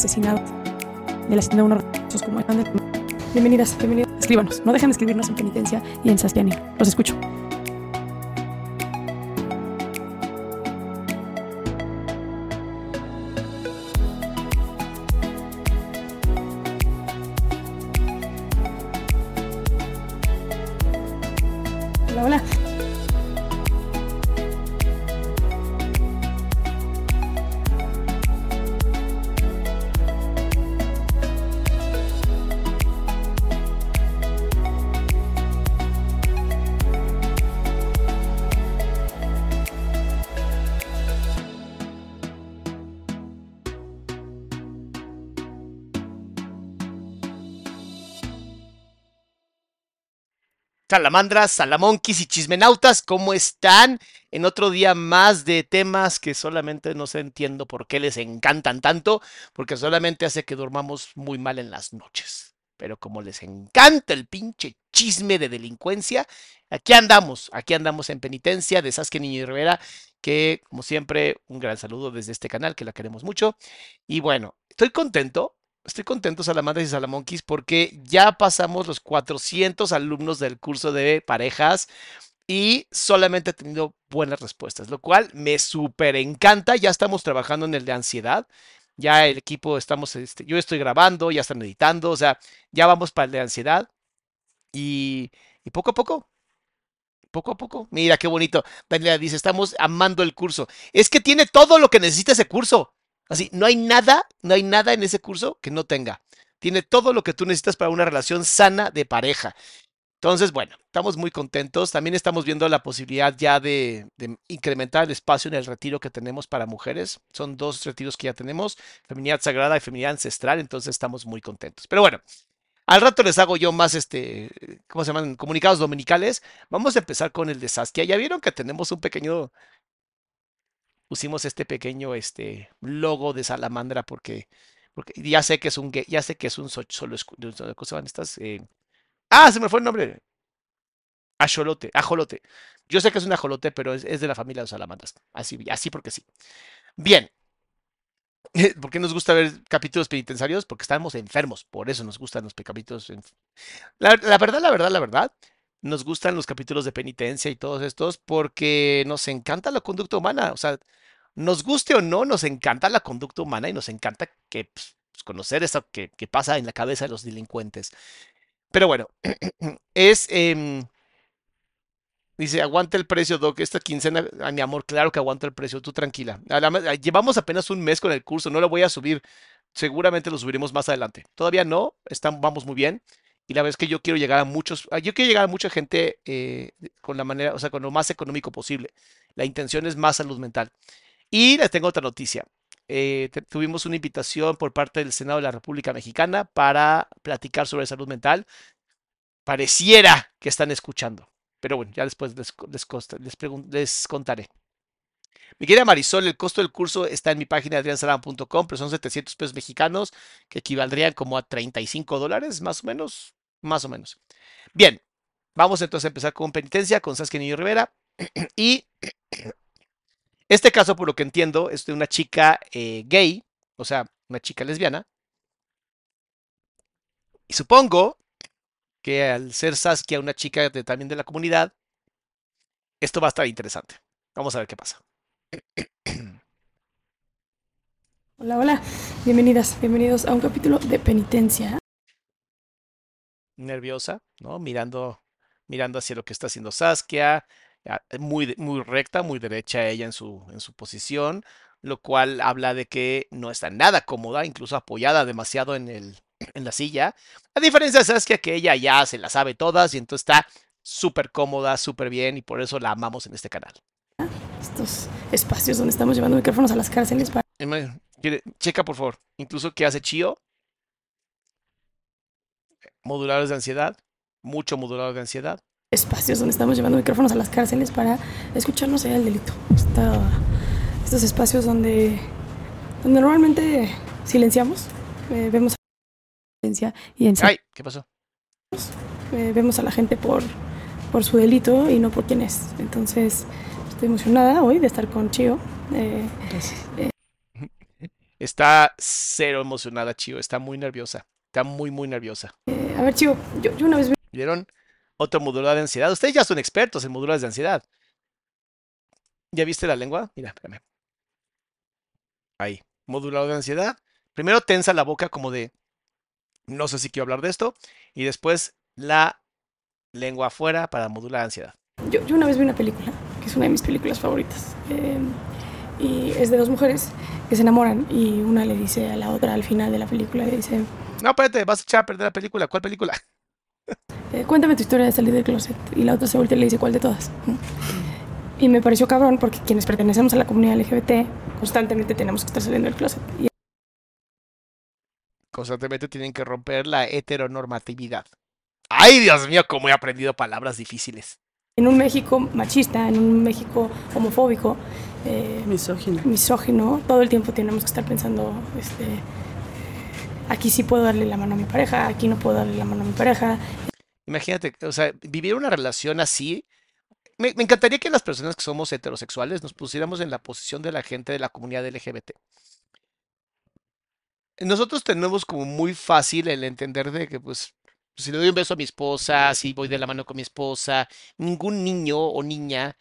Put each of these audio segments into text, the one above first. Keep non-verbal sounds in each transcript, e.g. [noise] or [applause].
asesinado de la de unos como están Bienvenidas, bienvenidos. Escríbanos. No dejen de escribirnos en Penitencia y en Sastiani. Los escucho. Salamandras, salamonquis y chismenautas, ¿cómo están? En otro día más de temas que solamente no sé entiendo por qué les encantan tanto, porque solamente hace que durmamos muy mal en las noches. Pero como les encanta el pinche chisme de delincuencia, aquí andamos, aquí andamos en penitencia de Saskia Niño y Rivera, que como siempre, un gran saludo desde este canal, que la queremos mucho. Y bueno, estoy contento Estoy contento, Salamandras y Salamonquis, porque ya pasamos los 400 alumnos del curso de parejas y solamente he tenido buenas respuestas, lo cual me súper encanta. Ya estamos trabajando en el de ansiedad. Ya el equipo estamos, este, yo estoy grabando, ya están editando, o sea, ya vamos para el de ansiedad. Y, y poco a poco, poco a poco. Mira qué bonito. Daniela dice, estamos amando el curso. Es que tiene todo lo que necesita ese curso. Así, no hay nada, no hay nada en ese curso que no tenga. Tiene todo lo que tú necesitas para una relación sana de pareja. Entonces, bueno, estamos muy contentos. También estamos viendo la posibilidad ya de, incrementar el espacio en el retiro que tenemos para mujeres. Son dos retiros que ya tenemos, feminidad sagrada y feminidad ancestral, entonces estamos muy contentos. Pero bueno, al rato les hago yo más, este, ¿cómo se llaman? Comunicados dominicales. Vamos a empezar con el de Saskia. Ya vieron que tenemos un pequeño pusimos este pequeño este, logo de salamandra porque, porque ya sé que es un ya sé que es un solo ¿cómo van estas? Eh, ah, se me fue el nombre. Ajolote, ajolote. Yo sé que es un ajolote, pero es, de la familia de los salamandras. Así, así porque sí. Bien. [laughs] ¿Por qué nos gusta ver capítulos penitenciarios? Porque estamos enfermos. Por eso nos gustan los capítulos. La verdad, la verdad, la verdad nos gustan los capítulos de penitencia y todos estos porque nos encanta la conducta humana. O sea, nos guste o no, nos encanta la conducta humana y nos encanta que, pues, pues, conocer eso que, pasa en la cabeza de los delincuentes. Pero bueno, [clears throat] es... Em, dice, aguanta el precio, Doc. Esta quincena, a mi amor, claro que aguanta el precio, tú tranquila. Llevamos apenas un mes con el curso, no lo voy a subir. Seguramente lo subiremos más adelante. Todavía no, están, vamos muy bien. Y la verdad es que yo quiero llegar a muchos, yo quiero llegar a mucha gente eh, con la manera, o sea, con lo más económico posible. La intención es más salud mental. Y les tengo otra noticia. Eh, tuvimos una invitación por parte del Senado de la República Mexicana para platicar sobre salud mental. Pareciera que están escuchando, pero bueno, ya después les, les, les contaré. Mi querida Marisol, el costo del curso está en mi página adriansalama.com, pero son 700 pesos mexicanos, que equivaldrían como a 35 dólares, más o menos. Más o menos. Bien, vamos entonces a empezar con penitencia, con Saskia Niño Rivera. [clears throat] y este caso, por lo que entiendo, es de una chica eh, gay, o sea, una chica lesbiana. Y supongo que al ser Saskia una chica de, también de la comunidad, esto va a estar interesante. Vamos a ver qué pasa. Hola, hola. Bienvenidas, bienvenidos a un capítulo de penitencia. Nerviosa, ¿no? Mirando, mirando hacia lo que está haciendo Saskia, muy, muy recta, muy derecha ella en su, en su posición, lo cual habla de que no está nada cómoda, incluso apoyada demasiado en, el, [clears throat] en la silla. A diferencia de Saskia, que ella ya se la sabe todas y entonces está súper cómoda, súper bien y por eso la amamos en este canal. Estos espacios donde estamos llevando micrófonos a las cárceles para... Checa, por favor. Incluso qué hace Chio. Moduladores de ansiedad. Mucho modulador de ansiedad. Espacios donde estamos llevando micrófonos a las cárceles para escucharnos allá el delito. estos espacios donde, donde normalmente silenciamos. Eh, vemos a y en Ay, ¿qué pasó? Eh, vemos a la gente por, por su delito y no por quién es. Entonces, estoy emocionada hoy de estar con Chio. Eh, eh, [laughs] está cero emocionada, Chio. Está muy nerviosa. Está muy, muy nerviosa. Eh, a ver, Chio, yo, una vez... ¿Vieron? Otro modular de ansiedad. Ustedes ya son expertos en modulares de ansiedad. ¿Ya viste la lengua? Mira, espérame. Ahí. Modulador de ansiedad. Primero tensa la boca como de, no sé si quiero hablar de esto. Y después la lengua afuera para modular la ansiedad. Yo, yo una vez vi una película que es una de mis películas favoritas. Em, y es de dos mujeres que se enamoran y una le dice a la otra al final de la película, le dice... No, espérate, vas a echar a perder la película. ¿Cuál película? [laughs] Eh, cuéntame tu historia de salir del closet. Y la otra se voltea y le dice, ¿cuál de todas? Y me pareció cabrón porque quienes pertenecemos a la comunidad LGBT constantemente tenemos que estar saliendo del closet. Y... Constantemente tienen que romper la heteronormatividad. ¡Ay, Dios mío, cómo he aprendido palabras difíciles! En un México machista, en un México homofóbico, eh, misógino. misógino, todo el tiempo tenemos que estar pensando, este, aquí sí puedo darle la mano a mi pareja, aquí no puedo darle la mano a mi pareja. Imagínate, o sea, vivir una relación así. Me, encantaría que las personas que somos heterosexuales nos pusiéramos en la posición de la gente de la comunidad LGBT. Nosotros tenemos como muy fácil el entender de que, pues, si le doy un beso a mi esposa, si voy de la mano con mi esposa, ningún niño o niña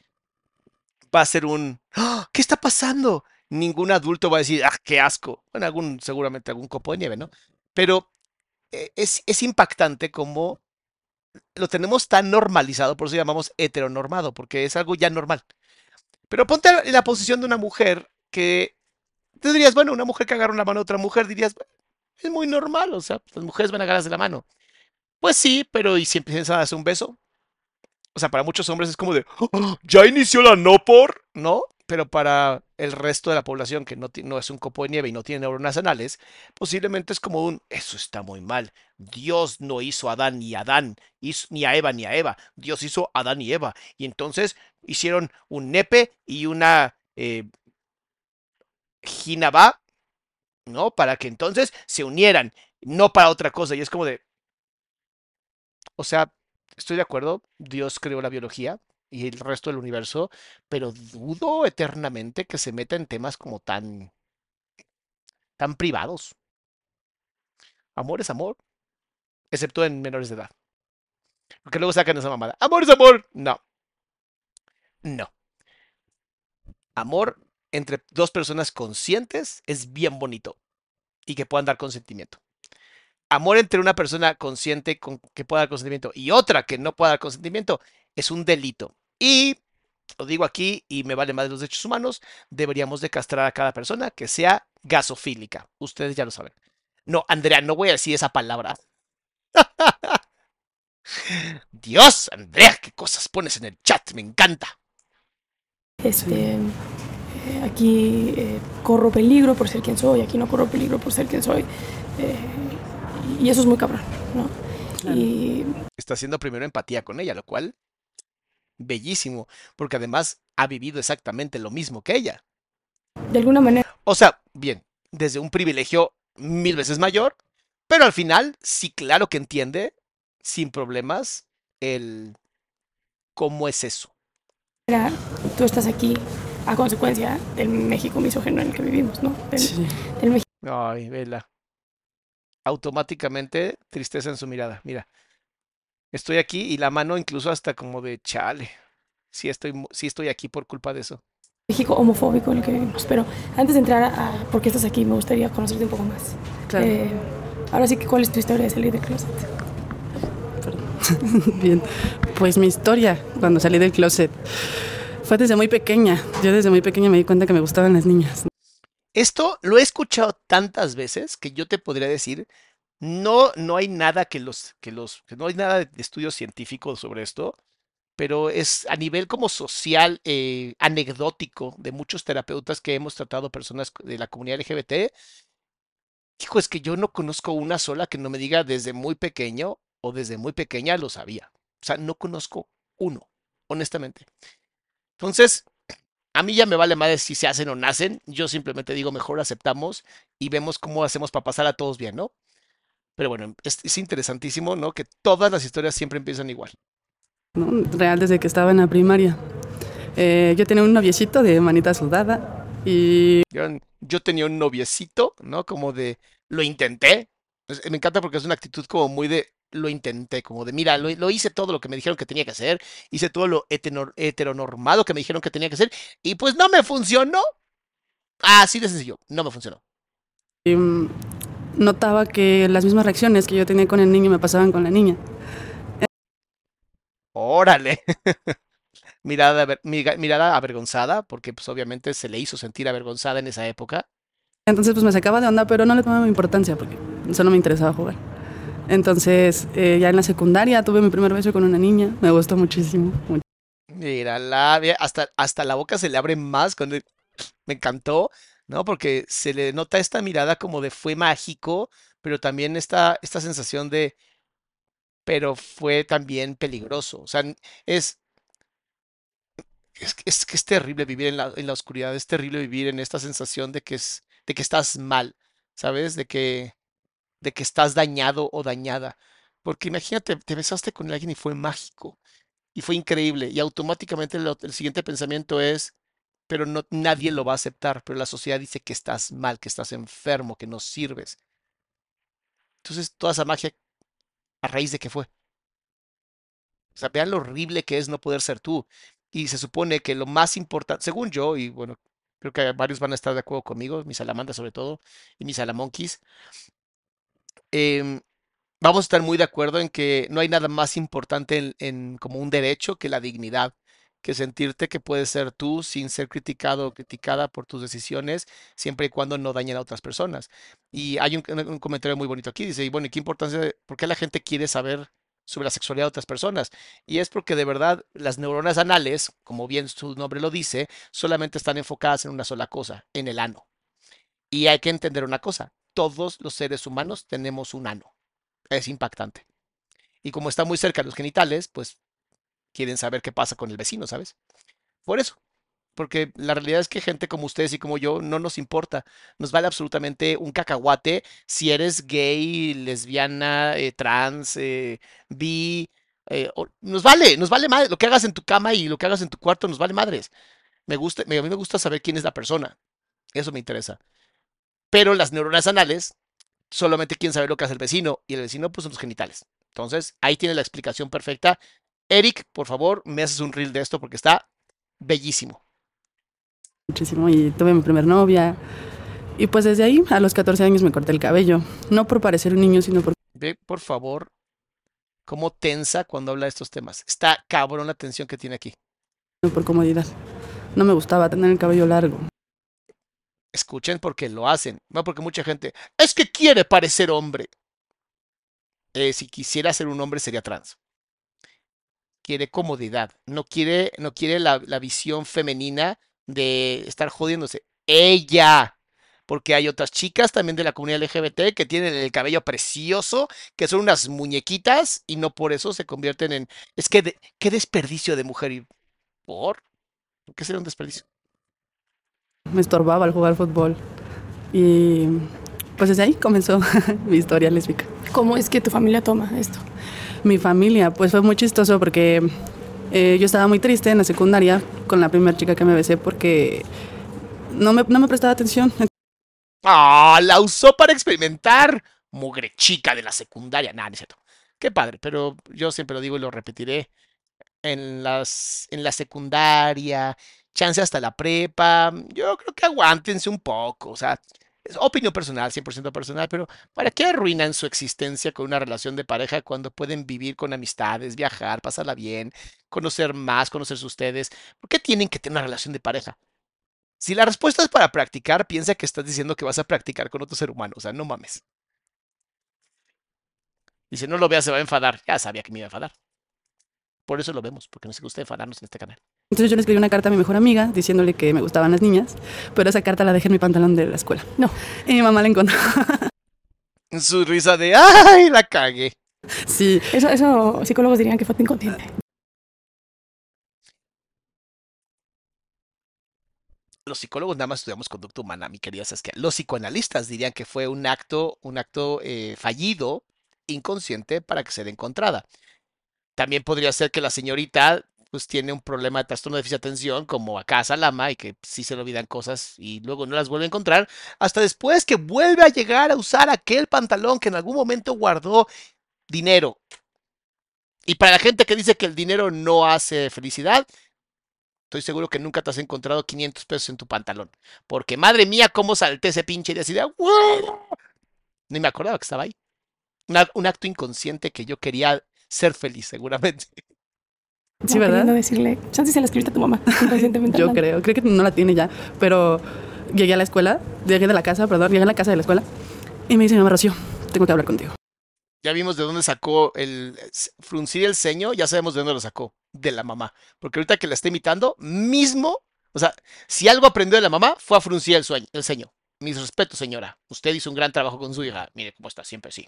va a ser un, ¡Ah! ¿qué está pasando? Ningún adulto va a decir, ah, qué asco. Bueno, algún, seguramente algún copo de nieve, ¿no? Pero eh, es, es impactante como lo tenemos tan normalizado, por eso llamamos heteronormado, porque es algo ya normal. Pero ponte la posición de una mujer que tú dirías, bueno, una mujer que agarra una mano a otra mujer, dirías, es muy normal, o sea, las mujeres van a agarrarse la mano. Pues sí, pero ¿y si empiezan a hacer un beso? O sea, para muchos hombres es como de, ¡Oh! ya inició la no por, ¿no? Pero para el resto de la población que no, es un copo de nieve y no tiene neuronas anales, posiblemente es como un, eso está muy mal. Dios no hizo a Adán ni a Adán, ni a Eva ni a Eva. Dios hizo a Adán y Eva. Y entonces hicieron un nepe y una eh, ¿no? Para que entonces se unieran, no para otra cosa. Y es como de, o sea, estoy de acuerdo, Dios creó la biología y el resto del universo, pero dudo eternamente que se meta en temas como tan tan privados. Amor es amor, excepto en menores de edad. Porque luego sacan esa mamada. Amor es amor. No. No. Amor entre dos personas conscientes es bien bonito y que puedan dar consentimiento amor entre una persona consciente con, que pueda dar consentimiento y otra que no pueda dar consentimiento es un delito. Y lo digo aquí y me vale más de los derechos humanos, deberíamos de castrar a cada persona que sea gasofílica. Ustedes ya lo saben. No, Andrea, no voy a decir esa palabra. [laughs] Dios, Andrea, qué cosas pones en el chat, me encanta. Este, eh, aquí eh, corro peligro por ser quien soy, aquí no corro peligro por ser quien soy. Eh, y eso es muy cabrón, ¿no? Y... Está haciendo primero empatía con ella, lo cual bellísimo, porque además ha vivido exactamente lo mismo que ella. De alguna manera. O sea, bien, desde un privilegio mil veces mayor, pero al final sí claro que entiende sin problemas el cómo es eso. Tú estás aquí a consecuencia del México misógeno en el que vivimos, ¿no? Del, Sí. del México Ay, vela. Automáticamente tristeza en su mirada. Mira, estoy aquí y la mano incluso hasta como de chale. Sí estoy, sí estoy aquí por culpa de eso. México homofóbico en el que vivimos. Pero antes de entrar a, a por qué estás aquí, me gustaría conocerte un poco más. Claro. Eh, ahora sí que, ¿cuál es tu historia de salir del closet? Perdón. [laughs] Bien. Pues mi historia cuando salí del closet fue desde muy pequeña. Yo desde muy pequeña me di cuenta que me gustaban las niñas. Esto lo he escuchado tantas veces que yo te podría decir, no, no hay nada que los, que los, no hay nada de estudio científico sobre esto, pero es a nivel como social, eh, anecdótico de muchos terapeutas que hemos tratado personas de la comunidad LGBT. Hijo, es que yo no conozco una sola que no me diga desde muy pequeño o desde muy pequeña lo sabía. O sea, no conozco uno, honestamente. Entonces, a mí ya me vale madre si se hacen o nacen. Yo simplemente digo, mejor aceptamos y vemos cómo hacemos para pasar a todos bien, ¿no? Pero bueno, es, es interesantísimo, ¿no? Que todas las historias siempre empiezan igual. ¿no? Real desde que estaba en la primaria. Eh, yo tenía un noviecito de manita sudada y Yo, yo tenía un noviecito, ¿no? Como de, lo intenté. Me encanta porque es una actitud como muy de, lo intenté, como de, mira, lo, lo hice todo lo que me dijeron que tenía que hacer, hice todo lo hetenor- heteronormado que me dijeron que tenía que hacer, y pues no me funcionó. Así de sencillo, no me funcionó. y, mm, notaba que las mismas reacciones que yo tenía con el niño me pasaban con la niña. Órale. [laughs] Mirada, aver- mirada avergonzada, porque pues obviamente se le hizo sentir avergonzada en esa época. Entonces pues me sacaba de onda, pero no le tomaba importancia porque solo me interesaba jugar. Entonces eh, ya en la secundaria tuve mi primer beso con una niña, me gustó muchísimo. Mírala, ve, hasta, hasta la boca se le abre más me encantó, ¿no? Porque se le nota esta mirada como de fue mágico, pero también esta, esta sensación de, pero fue también peligroso. O sea, es, es, es que es terrible vivir en la, en la oscuridad, es terrible vivir en esta sensación de que es, de que estás mal, ¿sabes? De que, de que estás dañado o dañada. Porque imagínate, te besaste con alguien y fue mágico y fue increíble. Y automáticamente el siguiente pensamiento es, pero no, nadie lo va a aceptar, pero la sociedad dice que estás mal, que estás enfermo, que no sirves. Entonces, toda esa magia, ¿a raíz de qué fue? O sea, vean lo horrible que es no poder ser tú. Y se supone que lo más importante, según yo, y bueno, creo que varios van a estar de acuerdo conmigo, mis salamandas sobre todo, y mis salamonquis, em, vamos a estar muy de acuerdo en que no hay nada más importante en, en como un derecho que la dignidad, que sentirte que puedes ser tú sin ser criticado o criticada por tus decisiones, siempre y cuando no dañen a otras personas. Y hay un, comentario muy bonito aquí, dice, y bueno, ¿y qué importancia, por qué la gente quiere saber sobre la sexualidad de otras personas? Y es porque de verdad las neuronas anales, como bien su nombre lo dice, solamente están enfocadas en una sola cosa, en el ano. Y hay que entender una cosa, todos los seres humanos tenemos un ano. Es impactante. Y como está muy cerca de los genitales, pues quieren saber qué pasa con el vecino, ¿sabes? Por eso. Porque la realidad es que gente como ustedes y como yo no nos importa. Nos vale absolutamente un cacahuate si eres gay, lesbiana, eh, trans, eh, bi. eh, nos vale, nos vale madre. Lo que hagas en tu cama y lo que hagas en tu cuarto nos vale madres. Me gusta, a mí me gusta saber quién es la persona. Eso me interesa. Pero las neuronas anales solamente quieren saber lo que hace el vecino y el vecino pues son los genitales. Entonces, ahí tiene la explicación perfecta. Eric, por favor, me haces un reel de esto porque está bellísimo. muchísimo y tuve mi primer novia. Y pues desde ahí, a los 14 años me corté el cabello. No por parecer un niño, sino por Ve, por favor, cómo tensa cuando habla de estos temas. Está cabrón la tensión que tiene aquí. por comodidad. No me gustaba tener el cabello largo. Escuchen porque lo hacen. No porque mucha gente es que quiere parecer hombre. Eh, si quisiera ser un hombre sería trans. Quiere comodidad. No quiere, no quiere la, la visión femenina de estar jodiéndose. Ella. Porque hay otras chicas también de la comunidad LGBT que tienen el cabello precioso, que son unas muñequitas y no por eso se convierten en... Es que de- qué desperdicio de mujer. ¿Y por? ¿Por qué sería un desperdicio? Me estorbaba al jugar fútbol. Y pues desde ahí comenzó [laughs] mi historia lésbica. ¿Cómo es que tu familia toma esto? Mi familia, pues fue muy chistoso porque eh, yo estaba muy triste en la secundaria con la primera chica que me besé porque no me, no me prestaba atención. ¡Ah! La usó para experimentar. Mugre chica de la secundaria. Nah, no es cierto. Qué padre, pero yo siempre lo digo y lo repetiré. En, las, en la secundaria, chance hasta la prepa, yo creo que aguántense un poco. O sea, opinión personal, 100% personal, pero ¿para qué arruinan su existencia con una relación de pareja cuando pueden vivir con amistades, viajar, pasarla bien, conocer más, conocerse ustedes? ¿Por qué tienen que tener una relación de pareja? Si la respuesta es para practicar, piensa que estás diciendo que vas a practicar con otro ser humano. O sea, no mames. Y si no lo vea, se va a enfadar. Ya sabía que me iba a enfadar. Por eso lo vemos, porque nos gusta enfadarnos en este canal. Entonces yo le escribí una carta a mi mejor amiga diciéndole que me gustaban las niñas, pero esa carta la dejé en mi pantalón de la escuela. No. Y mi mamá la encontró. [laughs] Su risa de ¡ay! La cagué. sí. Eso, eso psicólogos dirían que fue inconsciente. Los psicólogos nada más estudiamos conducta humana, mi querida Saskia. Los psicoanalistas dirían que fue un acto, un acto eh, fallido, inconsciente, para que sea encontrada. También podría ser que la señorita pues tiene un problema de trastorno de déficit de atención, como acá Salama, y que sí se le olvidan cosas y luego no las vuelve a encontrar, hasta después que vuelve a llegar a usar aquel pantalón que en algún momento guardó dinero. Y para la gente que dice que el dinero no hace felicidad, estoy seguro que nunca te has encontrado 500 pesos en tu pantalón. Porque madre mía, cómo salté ese pinche de así de... Ni me acordaba que estaba ahí. un acto inconsciente que yo quería ser feliz, seguramente. Sí, ¿verdad? No decirle, chance se la escribiste a tu mamá [laughs] inconscientemente. Yo creo, creo que no la tiene ya, pero llegué a la escuela, llegué de la casa, perdón, llegué a la casa de la escuela y me dice mi mamá Rocío, tengo que hablar contigo. Ya vimos de dónde sacó el fruncir el ceño, ya sabemos de dónde lo sacó, de la mamá. Porque ahorita que la está imitando, mismo, o sea, si algo aprendió de la mamá, fue a fruncir el, sueño, el ceño. Mis respetos, señora. Usted hizo un gran trabajo con su hija. Mire cómo está, siempre sí.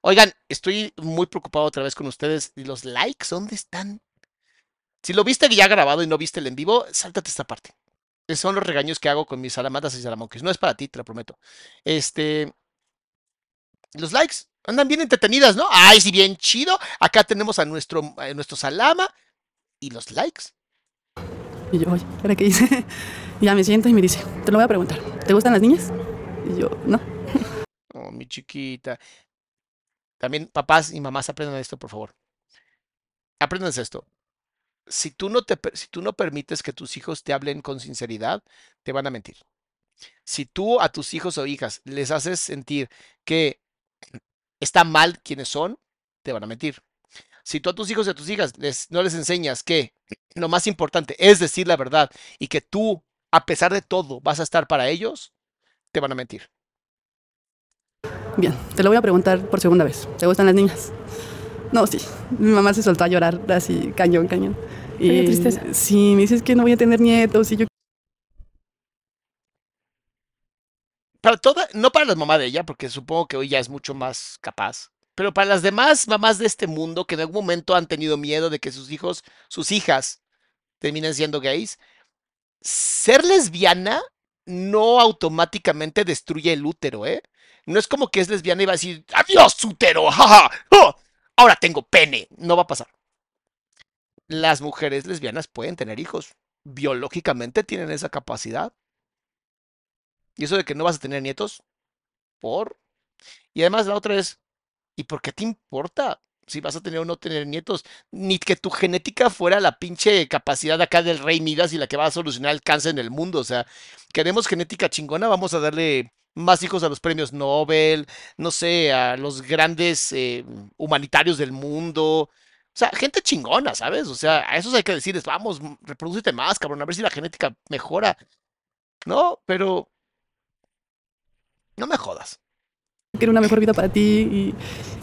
Oigan, estoy muy preocupado otra vez con ustedes. ¿Y los likes dónde están? Si lo viste ya grabado y no viste el en vivo, sáltate esta parte. Esos son los regaños que hago con mis salamadas y salamonques. No es para ti, te lo prometo. Este. Los likes andan bien entretenidas, ¿no? Ay, sí, bien chido. Acá tenemos a nuestro, a nuestro salama. ¿Y los likes? Y yo, oye, ¿para qué hice? [laughs] ya me siento y me dice, te lo voy a preguntar. ¿Te gustan las niñas? Y yo, no. [laughs] Oh, mi chiquita. También papás y mamás aprendan esto, por favor. Aprendan esto. Si tú, no te, si tú no permites que tus hijos te hablen con sinceridad, te van a mentir. Si tú a tus hijos o hijas les haces sentir que está mal quienes son, te van a mentir. Si tú a tus hijos y a tus hijas no les enseñas que lo más importante es decir la verdad y que tú, a pesar de todo, vas a estar para ellos, te van a mentir. Bien, te lo voy a preguntar por segunda vez. ¿Te gustan las niñas? No, sí. Mi mamá se soltó a llorar así, cañón, cañón. Y tristeza. Sí, me dices que no voy a tener nietos y yo. Para toda, no para la mamá de ella, porque supongo que hoy ya es mucho más capaz. Pero para las demás mamás de este mundo que en algún momento han tenido miedo de que sus hijos, sus hijas, terminen siendo gays, ser lesbiana no automáticamente destruye el útero, ¿eh? No es como que es lesbiana y va a decir, adiós, útero, jaja, ahora tengo pene. No va a pasar. Las mujeres lesbianas pueden tener hijos. Biológicamente tienen esa capacidad. Y eso de que no vas a tener nietos, por. Y además la otra es, ¿y por qué te importa? si vas a tener o no tener nietos, ni que tu genética fuera la pinche capacidad acá del rey Midas y la que va a solucionar el cáncer en el mundo. O sea, queremos genética chingona, vamos a darle más hijos a los premios Nobel, no sé, a los grandes eh, humanitarios del mundo. O sea, gente chingona, ¿sabes? O sea, a esos hay que decirles, vamos, reproducete más, cabrón, a ver si la genética mejora. No, pero... No me jodas. Quiero una mejor vida para ti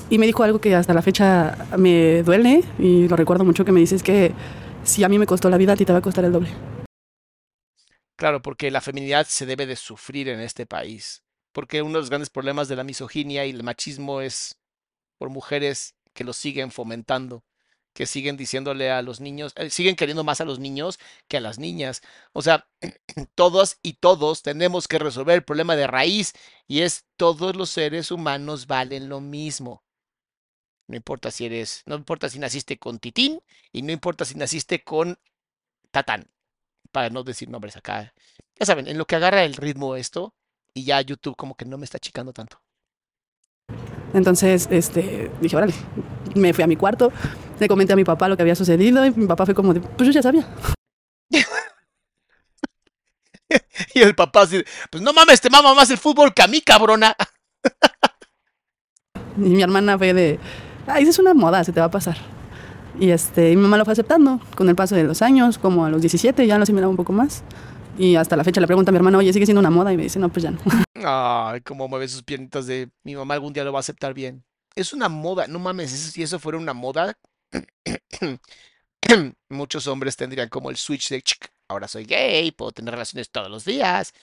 y me dijo algo que hasta la fecha me duele y lo recuerdo mucho que me dices que si a mí me costó la vida, a ti te va a costar el doble. Claro, porque la feminidad se debe de sufrir en este país. Porque uno de los grandes problemas de la misoginia y el machismo es por mujeres que lo siguen fomentando, que siguen diciéndole a los niños, eh, siguen queriendo más a los niños que a las niñas. O sea, [clears throat] todos y todos tenemos que resolver el problema de raíz y es todos los seres humanos valen lo mismo. No importa si eres, no importa si naciste con Titín y no importa si naciste con Tatán, para no decir nombres acá. Ya saben, en lo que agarra el ritmo esto y ya YouTube como que no me está achicando tanto. Entonces, este, dije, órale, me fui a mi cuarto, le comenté a mi papá lo que había sucedido y mi papá fue como de, pues yo ya sabía. [laughs] y el papá así, pues no mames, te mama más el fútbol que a mí, cabrona. [laughs] y mi hermana fue de, ay, esa es una moda, se te va a pasar. Y este, mi mamá lo fue aceptando con el paso de los años, como a los 17 ya lo asimilaba un poco más. Y hasta la fecha le pregunta a mi hermana, oye, ¿sigue siendo una moda? Y me dice, no, pues ya no. [laughs] Ay, cómo mueve sus piernitas de mi mamá algún día lo va a aceptar bien. Es una moda, no mames, si eso fuera una moda, [clears throat] muchos hombres tendrían como el switch de, ahora soy gay, puedo tener relaciones todos los días,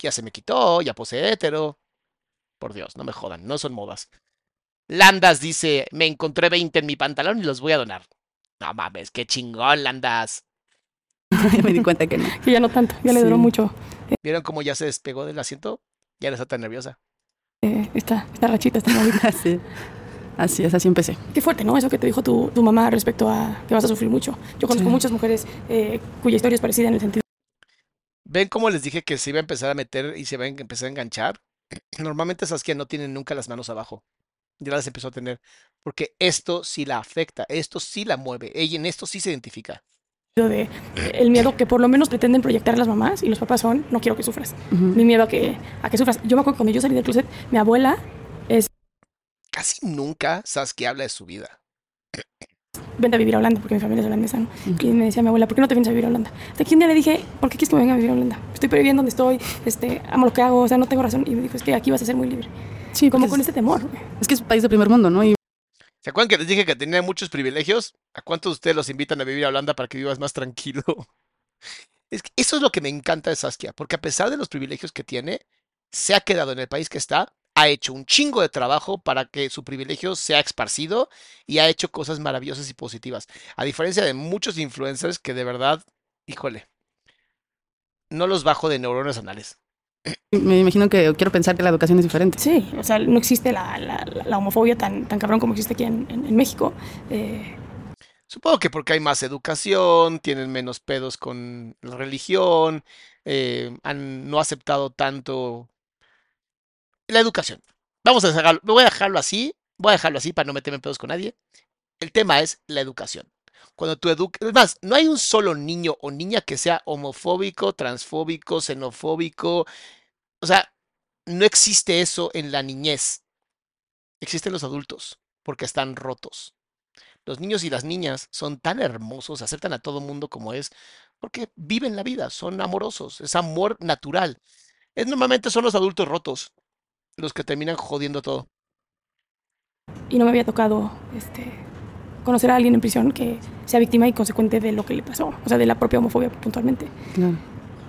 ya se me quitó, ya posee hetero. Por Dios, no me jodan, no son modas. Landas dice, me encontré 20 en mi pantalón y los voy a donar. No mames, qué chingón, Landas. [laughs] me di cuenta que no. Que ya no tanto, ya le duró Sí. mucho ¿Vieron cómo ya se despegó del asiento? Ya no está tan nerviosa. eh, esta, esta rachita, esta [laughs] movida. Así, así es, así empecé. Qué fuerte, ¿no? Eso que te dijo tu, tu mamá respecto a que vas a sufrir mucho. Yo conozco Sí. muchas mujeres eh, cuya historia es parecida en el sentido ¿Ven cómo les dije que se iba a empezar a meter y se va a empezar a enganchar? [clears throat] Normalmente Saskia no tienen nunca las manos abajo. Ya las empezó a tener. Porque esto sí la afecta, esto sí la mueve. Ella en esto sí se identifica. de el miedo que por lo menos pretenden proyectar las mamás y los papás son, no quiero que sufras. Mi miedo a que, a que sufras. Yo me acuerdo cuando yo salí del closet, mi abuela es, Casi nunca Saskia habla de su vida. vente a vivir a Holanda, porque mi familia es holandesa, ¿no? Y me decía mi abuela, ¿por qué no te vienes a vivir a Holanda? Hasta que un día le dije, ¿por qué quieres que me venga a vivir a Holanda? Estoy bien donde estoy, este, amo lo que hago, o sea, no tengo razón. Y me dijo, es que aquí vas a ser muy libre. Sí, Como con es, este temor. es que es un país de primer mundo, ¿no? Y ¿Se acuerdan que les dije que tenía muchos privilegios? ¿A cuántos de ustedes los invitan a vivir a Holanda para que vivas más tranquilo? [laughs] Es que eso es lo que me encanta de Saskia, porque a pesar de los privilegios que tiene, se ha quedado en el país que está, ha hecho un chingo de trabajo para que su privilegio sea esparcido y ha hecho cosas maravillosas y positivas. A diferencia de muchos influencers que de verdad, híjole, no los bajo de neuronas anales. Me imagino que quiero pensar que la educación es diferente. Sí, o sea, no existe la, la- la- la homofobia tan, tan cabrón como existe aquí en, en- en México. Eh, Supongo que porque hay más educación, tienen menos pedos con la religión, eh, han no aceptado tanto la educación. Vamos a dejarlo, voy a dejarlo así, voy a dejarlo así para no meterme en pedos con nadie. El tema es la educación. Cuando tú educas, es más, no hay un solo niño o niña que sea homofóbico, transfóbico, xenofóbico. O sea, no existe eso en la niñez. Existen los adultos, porque están rotos. Los niños y las niñas son tan hermosos, aceptan a todo mundo como es, porque viven la vida, son amorosos, es amor natural. Es, normalmente son los adultos rotos los que terminan jodiendo todo. y no me había tocado este, conocer a alguien en prisión que sea víctima y consecuente de lo que le pasó, o sea, de la propia homofobia puntualmente. Claro.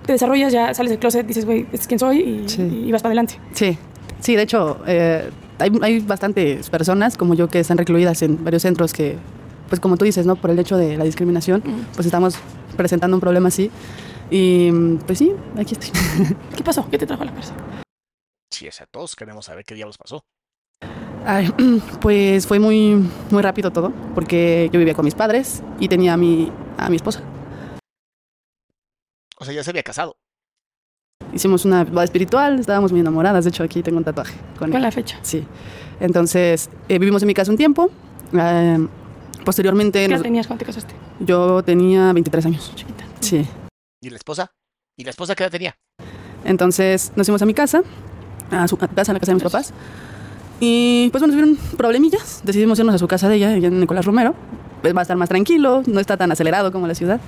Te desarrollas, ya sales del closet, dices, güey, es quien soy y, Sí. y vas para adelante. Sí, sí, de hecho, eh, hay, hay bastantes personas como yo que están recluidas en varios centros que, pues como tú dices, ¿no? Por el hecho de la discriminación, pues estamos presentando un problema así. Y pues sí, aquí estoy. ¿Qué pasó? ¿Qué te trajo a la cárcel? Sí, o sea, todos queremos saber qué diablos pasó. Ay, [clears throat] pues fue muy, muy rápido todo, porque yo vivía con mis padres y tenía a mi, a mi esposa. O sea, ya se había casado. Hicimos una boda espiritual, estábamos muy enamoradas, de hecho aquí tengo un tatuaje con Con él. la fecha. Sí. Entonces, eh, vivimos en mi casa un tiempo. eh, posteriormente, ¿Qué nos- tenías cuando te casaste? yo tenía 23 años. Chiquita. Sí. ¿Y la esposa? ¿Y la esposa qué edad tenía? Entonces nos fuimos a mi casa, a su a casa, a la casa de mis papás. Y pues bueno, tuvieron problemillas. Decidimos irnos a su casa de ella, ella Nicolás Romero. Pues va a estar más tranquilo, no está tan acelerado como la ciudad.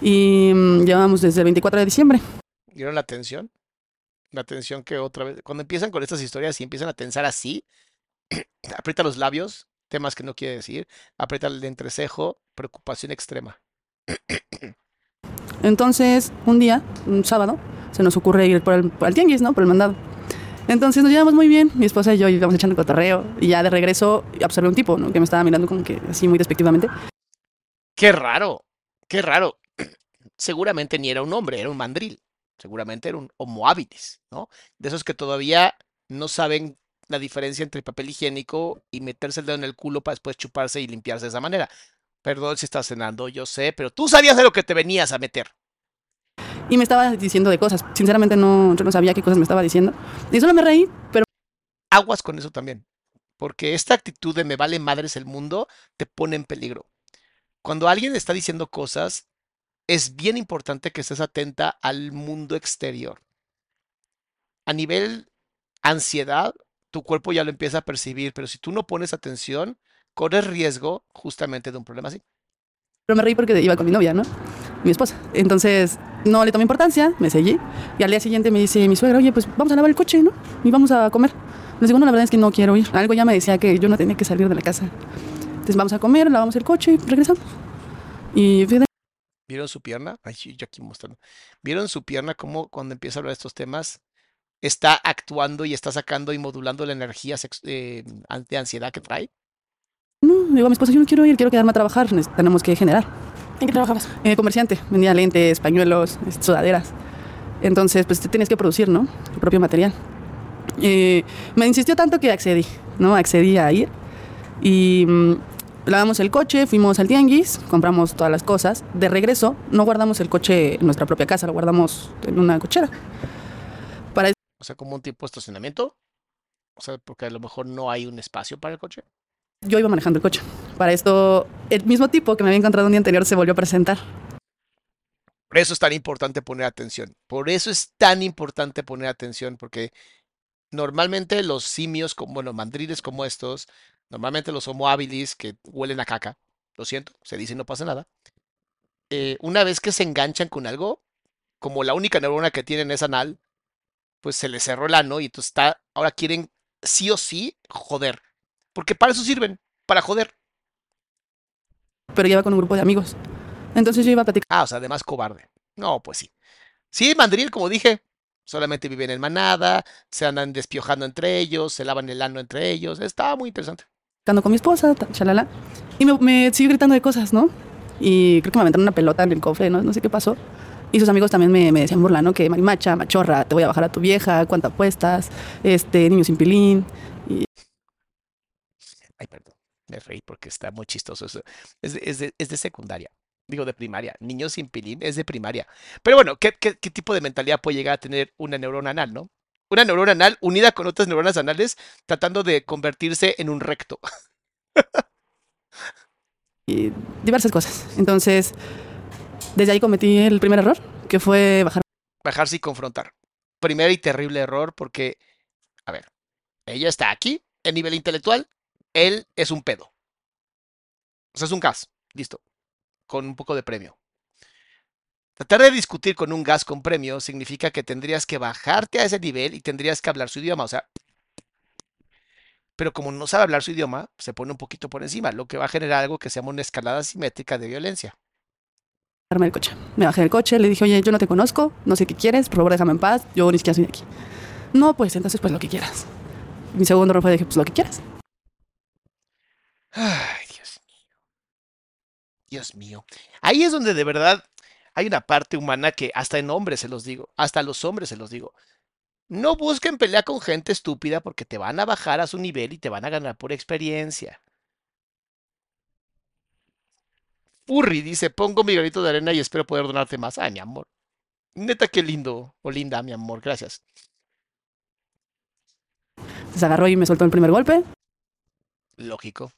Y mm, llevamos desde el 24 de diciembre. ¿Vieron la tensión? La tensión que otra vez, cuando empiezan con estas historias y empiezan a tensar así, [clears throat] aprieta los labios, temas que no quiere decir, aprieta el entrecejo, preocupación extrema. Entonces, un día, un sábado, se nos ocurre ir por el, por el tianguis, ¿no? Por el mandado. Entonces nos llevamos muy bien, mi esposa y yo íbamos echando cotorreo y ya de regreso observé un tipo, ¿no? Que me estaba mirando como que así muy despectivamente. Qué raro, qué raro. [clears throat] Seguramente ni era un hombre, era un mandril. Seguramente era un homo habilis, ¿no? De esos que todavía no saben la diferencia entre papel higiénico y meterse el dedo en el culo para después chuparse y limpiarse de esa manera. Perdón si estás cenando, yo sé, pero tú sabías de lo que te venías a meter. Y me estaba diciendo de cosas. Sinceramente no, yo no sabía qué cosas me estaba diciendo. Y solo me reí, pero Aguas con eso también. Porque esta actitud de me vale madres el mundo te pone en peligro. Cuando alguien está diciendo cosas, es bien importante que estés atenta al mundo exterior. A nivel ansiedad, tu cuerpo ya lo empieza a percibir, pero si tú no pones atención, corres riesgo justamente de un problema así. pero me reí porque iba con mi novia, ¿no? Mi esposa. Entonces no le tomé importancia, me seguí. Y al día siguiente me dice mi suegra, oye, pues vamos a lavar el coche, ¿no? Y vamos a comer. Le digo, no, la verdad es que no quiero ir. Algo ya me decía que yo no tenía que salir de la casa. Entonces vamos a comer, lavamos el coche y regresamos. Y fíjate, ¿Vieron su pierna? Ay, yo aquí mostrando. ¿Vieron su pierna cómo cuando empieza a hablar de estos temas está actuando y está sacando y modulando la energía eh, de ansiedad que trae? no, digo a mi esposa, yo no quiero ir, quiero quedarme a trabajar, tenemos que generar. ¿En qué trabajabas? Eh, comerciante, vendía lentes, pañuelos, este, sudaderas. Entonces, pues te tienes que producir, ¿no? Tu propio material. Eh, me insistió tanto que accedí, ¿no? Accedí a ir. Y mm, lavamos el coche, fuimos al tianguis, compramos todas las cosas. De regreso, no guardamos el coche en nuestra propia casa, lo guardamos en una cochera. Para O sea, como un tipo de estacionamiento. O sea, porque a lo mejor no hay un espacio para el coche. Yo iba manejando el coche. Para esto, el mismo tipo que me había encontrado un día anterior se volvió a presentar. Por eso es tan importante poner atención. Por eso es tan importante poner atención, porque normalmente los simios, como, bueno, mandriles como estos, normalmente los homo habilis que huelen a caca, lo siento, se dice y no pasa nada. eh, una vez que se enganchan con algo, como la única neurona que tienen es anal, pues se les cerró el ano y entonces está, ahora quieren sí o sí joder. Porque para eso sirven, para joder. pero iba con un grupo de amigos. Entonces yo iba a platicar Ah, o sea, además cobarde. No, pues sí. Sí, mandril, como dije, solamente viven en manada, se andan despiojando entre ellos, se lavan el ano entre ellos. Estaba muy interesante. con mi esposa, chalala, y me, me siguió gritando de cosas, ¿no? Y creo que me aventaron una pelota en el cofre, ¿no? No sé qué pasó. Y sus amigos también me, me decían burla, ¿no? Que marimacha, machorra, te voy a bajar a tu vieja, cuánto apuestas, este, niño sin pilín. Ay, perdón, me reí porque está muy chistoso eso. Es de, es de- es de secundaria, digo de primaria. Niños sin pilín es de primaria. Pero bueno, ¿qué, qué, qué tipo de mentalidad puede llegar a tener una neurona anal, no? Una neurona anal unida con otras neuronas anales tratando de convertirse en un recto. y diversas cosas. Entonces, desde ahí cometí el primer error, que fue bajar bajarse y confrontar. Primer y terrible error porque, a ver, ella está aquí, en nivel intelectual, él es un pedo. O sea, es un gas, listo, con un poco de premio. Tratar de discutir con un gas con premio significa que tendrías que bajarte a ese nivel y tendrías que hablar su idioma, o sea, pero como no sabe hablar su idioma, se pone un poquito por encima, lo que va a generar algo que se llama una escalada simétrica de violencia. del coche. Me bajé del coche, le dije, oye, yo no te conozco, no sé qué quieres, por favor déjame en paz, yo ni siquiera soy de aquí. No, pues entonces pues lo que quieras. Mi segundo fue dije, pues lo que quieras. Ay, Dios mío. Dios mío. Ahí es donde de verdad hay una parte humana que hasta en hombres se los digo, hasta a los hombres se los digo. No busquen pelea con gente estúpida porque te van a bajar a su nivel y te van a ganar por experiencia. Furry dice, pongo mi granito de arena y espero poder donarte más. Ay, mi amor. Neta, qué lindo o linda, mi amor. Gracias. Se agarró y me soltó el primer golpe. Lógico.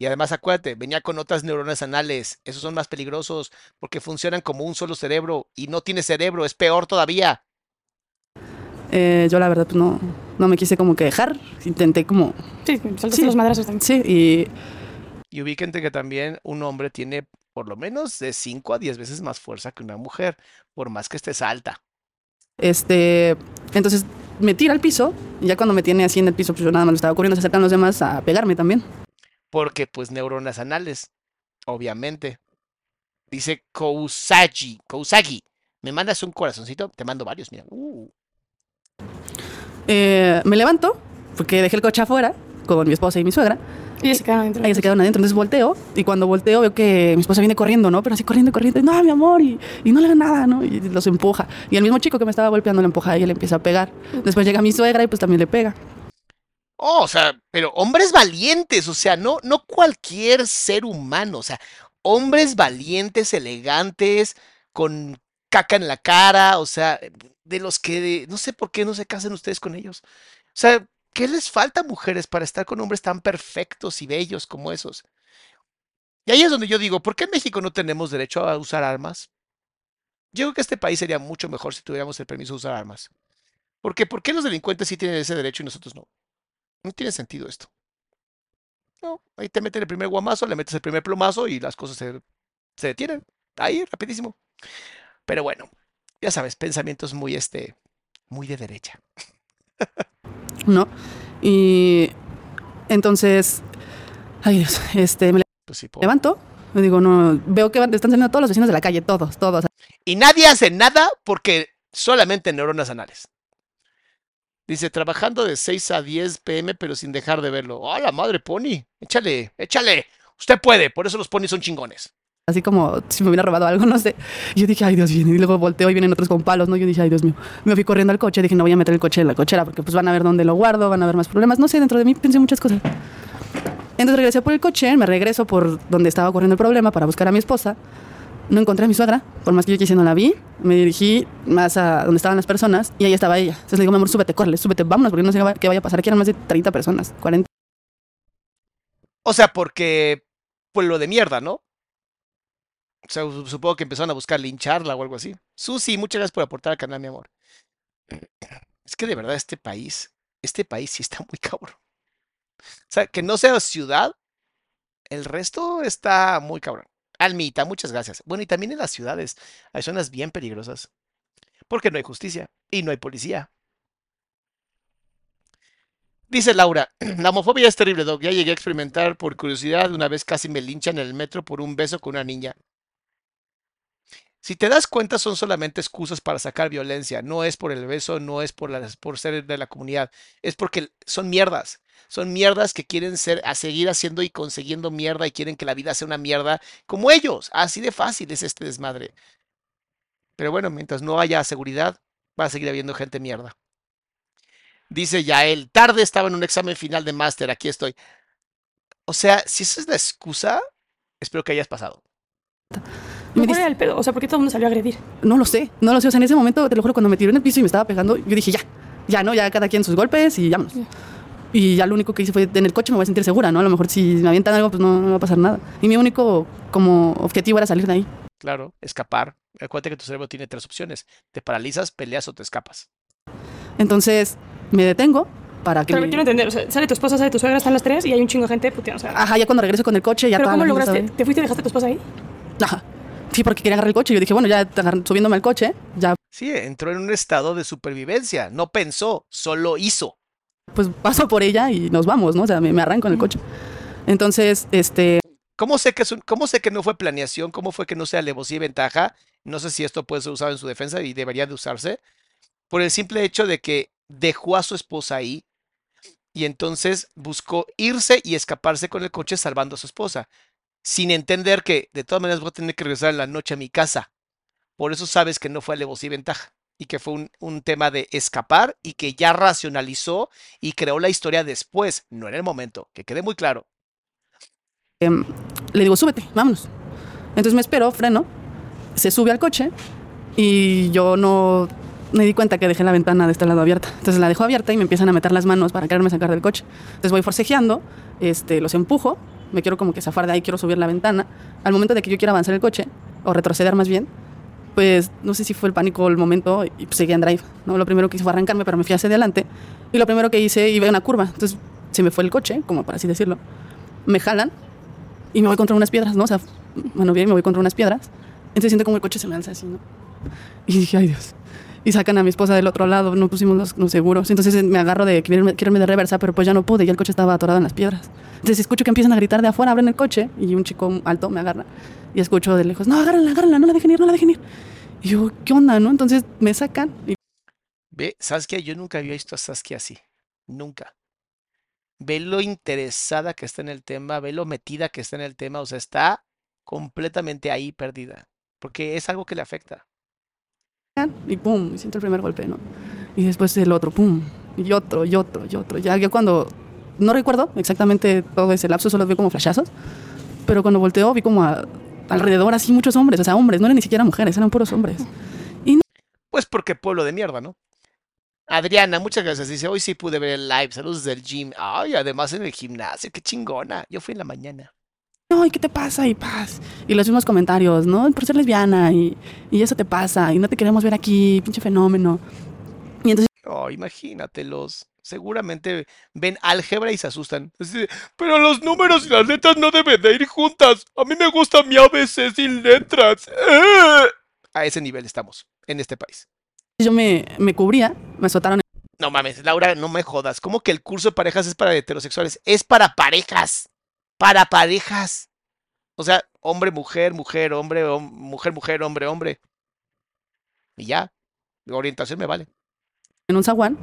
Y además acuérdate, venía con otras neuronas anales. Esos son más peligrosos porque funcionan como un solo cerebro y no tiene cerebro, es peor todavía. Eh, yo la verdad pues no, no me quise como que dejar. Intenté como... Sí, soltaste Sí. los madrazos también. Sí, y Y ubíquense que también un hombre tiene por lo menos de 5 a 10 veces más fuerza que una mujer, por más que estés alta. este... Entonces me tira al piso. Y ya cuando me tiene así en el piso, pues yo nada más lo estaba corriendo. Se acercan los demás a pegarme también. Porque pues neuronas anales, obviamente. Dice Kousagi, Kousagi, ¿me mandas un corazoncito? Te mando varios, mira. Uh, Eh, me levanto, porque dejé el coche afuera con mi esposa y mi suegra. Ellos se quedaron adentro. Ellos se quedaron adentro. Entonces volteo y cuando volteo veo que mi esposa viene corriendo, ¿no? Pero así corriendo, corriendo. No, mi amor, y, y no le hagan nada, ¿no? Y los empuja. Y el mismo chico que me estaba golpeando le empuja y le empieza a pegar. Después llega mi suegra y pues también le pega. Oh, o sea, pero hombres valientes, o sea, no, no cualquier ser humano, o sea, hombres valientes, elegantes, con caca en la cara, o sea, de los que no sé por qué no se casan ustedes con ellos. O sea, ¿qué les falta, mujeres, para estar con hombres tan perfectos y bellos como esos? Y ahí es donde yo digo, ¿por qué en México no tenemos derecho a usar armas? Yo creo que este país sería mucho mejor si tuviéramos el permiso de usar armas. ¿Por qué? ¿Por qué los delincuentes sí tienen ese derecho y nosotros no? No tiene sentido esto. No, ahí te meten el primer guamazo, le metes el primer plomazo y las cosas se, se detienen. Ahí, rapidísimo. Pero bueno, ya sabes, pensamientos muy, este, muy de derecha. ¿No? Y entonces, ay Dios, este, me Pues sí, levanto, me digo, no, veo que van- están saliendo todos los vecinos de la calle, todos, todos. Y nadie hace nada porque solamente neuronas anales. Dice, trabajando de 6 a 10 pm, pero sin dejar de verlo. ¡Oh, la madre, Pony! Échale, échale. Usted puede, por eso los ponis son chingones. Así como si me hubiera robado algo, no sé. Y yo dije, ay Dios, viene. Y luego volteo y vienen otros con palos, ¿no? Yo dije, ay Dios mío. Me fui corriendo al coche, dije, no voy a meter el coche en la cochera porque pues van a ver dónde lo guardo, van a ver más problemas. No sé, dentro de mí pensé muchas cosas. Entonces regresé por el coche, me regreso por donde estaba ocurriendo el problema para buscar a mi esposa. No encontré a mi suegra, por más que yo quise no la vi. Me dirigí más a donde estaban las personas y ahí estaba ella. Entonces le digo, mi amor, súbete, córrele, súbete, vámonos, porque no sé qué vaya a pasar. Aquí eran más de 30 personas, 40. O sea, porque pueblo de mierda, ¿no? O sea, su- supongo que empezaron a buscar lincharla o algo así. Susi, muchas gracias por aportar al canal, mi amor. Es que de verdad este país, este país sí está muy [laughs] cabrón. O sea, que no sea ciudad, el resto está muy cabrón. Almita, muchas gracias. Bueno, y también en las ciudades hay zonas bien peligrosas. Porque no hay justicia y no hay policía. Dice Laura, [clears throat] la homofobia es terrible, Doc. Ya llegué a experimentar por curiosidad. Una vez casi me linchan en el metro por un beso con una niña. Si te das cuenta, son solamente excusas para sacar violencia. No es por el beso, no es por, por ser de la comunidad. Es porque son mierdas. Son mierdas que quieren ser, a seguir haciendo y consiguiendo mierda y quieren que la vida sea una mierda como ellos. Así de fácil es este desmadre. Pero bueno, mientras no haya seguridad, va a seguir habiendo gente mierda. Dice Yael, tarde estaba en un examen final de máster, aquí estoy. O sea, si esa es la excusa, espero que hayas pasado. Me ¿Cuál dice, era el pedo? O sea, ¿por qué todo el mundo salió a agredir? No lo sé, no lo sé. O sea, en ese momento, te lo juro, cuando me tiró en el piso y me estaba pegando, yo dije, ya, ya, ¿no? Ya cada quien sus golpes y vámonos. Y ya lo único que hice fue, en el coche me voy a sentir segura, ¿no? A lo mejor si me avientan algo, pues no, no va a pasar nada. Y mi único, como, objetivo era salir de ahí. Claro, escapar. Acuérdate que tu cerebro tiene tres opciones. Te paralizas, peleas o te escapas. Entonces, me detengo para que... Pero quiero entender, o sea, sale tu esposa, sale tu suegra, están las tres y hay un chingo de gente puteando, o sea. Ajá, ya cuando regreso con el coche, ya ¿Pero toda cómo lograste? sabe. ¿Te fuiste y dejaste a tu esposa ahí? Ajá. Sí, porque quería agarrar el coche. Yo dije, bueno, ya subiéndome al coche, ya Sí, entró en un estado de supervivencia. No pensó, solo hizo. pues paso por ella y nos vamos, ¿no? O sea, me, me arranco en el coche. Entonces, este, ¿Cómo sé, que es un- ¿Cómo sé que no fue planeación? ¿Cómo fue que no sea alevosía y ventaja? No sé si esto puede ser usado en su defensa y debería de usarse. Por el simple hecho de que dejó a su esposa ahí y entonces buscó irse y escaparse con el coche salvando a su esposa. Sin entender que de todas maneras voy a tener que regresar en la noche a mi casa. Por eso sabes que no fue alevosía y ventaja. Y que fue un, un tema de escapar y que ya racionalizó y creó la historia después, no en el momento. Que quede muy claro. em, le digo, súbete, vámonos. Entonces me espero, freno, se sube al coche y yo no me di cuenta que dejé la ventana de este lado abierta. Entonces la dejo abierta y me empiezan a meter las manos para quererme sacar del coche. Entonces voy forcejeando, este, los empujo, me quiero como que zafar de ahí, quiero subir la ventana. Al momento de que yo quiera avanzar el coche, o retroceder más bien, pues no sé si fue el pánico o el momento y pues, seguía en drive. ¿no? Lo primero que hice fue arrancarme, pero me fui hacia adelante. Y lo primero que hice, iba a una curva. Entonces se me fue el coche, como para así decirlo. Me jalan y me voy contra unas piedras, ¿no? O sea, bueno, bien, me voy contra unas piedras. Entonces siento como el coche se me alza así, ¿no? Y dije, ay Dios. Y sacan a mi esposa del otro lado, no pusimos los, los seguros. Entonces me agarro de quererme, quererme de reversa, pero pues ya no pude, ya el coche estaba atorado en las piedras. Entonces escucho que empiezan a gritar de afuera, abren el coche y un chico alto me agarra. Y escucho de lejos, no, agárrenla, agárrenla, no la dejen ir, no la dejen ir. Y yo, ¿qué onda, no? Entonces me sacan y Ve, Saskia, yo nunca había visto a Saskia así. Nunca. ve lo interesada que está en el tema, ve lo metida que está en el tema, o sea, está completamente ahí perdida, porque es algo que le afecta. Y pum, y siento el primer golpe, ¿no? Y después el otro, pum, y otro, y otro, y otro. Ya yo cuando, no recuerdo exactamente todo ese lapso, solo vi como flashazos, pero cuando volteó vi como alrededor así muchos hombres, o sea, hombres, no eran ni siquiera mujeres, eran puros hombres. Pues porque pueblo de mierda, ¿no? Adriana, muchas gracias. Dice, hoy sí pude ver el live. Saludos del gym. Ay, además en el gimnasio, qué chingona. Yo fui en la mañana. Ay, ¿qué te pasa? Y paz. Y los mismos comentarios, ¿no? Por ser lesbiana y, y eso te pasa y no te queremos ver aquí, pinche fenómeno. Y entonces Oh, imagínatelos. Seguramente ven álgebra y se asustan. Pero los números y las letras no deben de ir juntas. A mí me gusta mi ABC sin letras. ¡Eh! A ese nivel estamos, en este país. yo me, me cubría, me azotaron No mames, Laura, no me jodas. ¿Cómo que el curso de parejas es para heterosexuales? Es para parejas. Para parejas. O sea, hombre, mujer, mujer, hombre, hom- mujer, mujer, hombre, hombre. Y ya. La orientación me vale. en un zaguán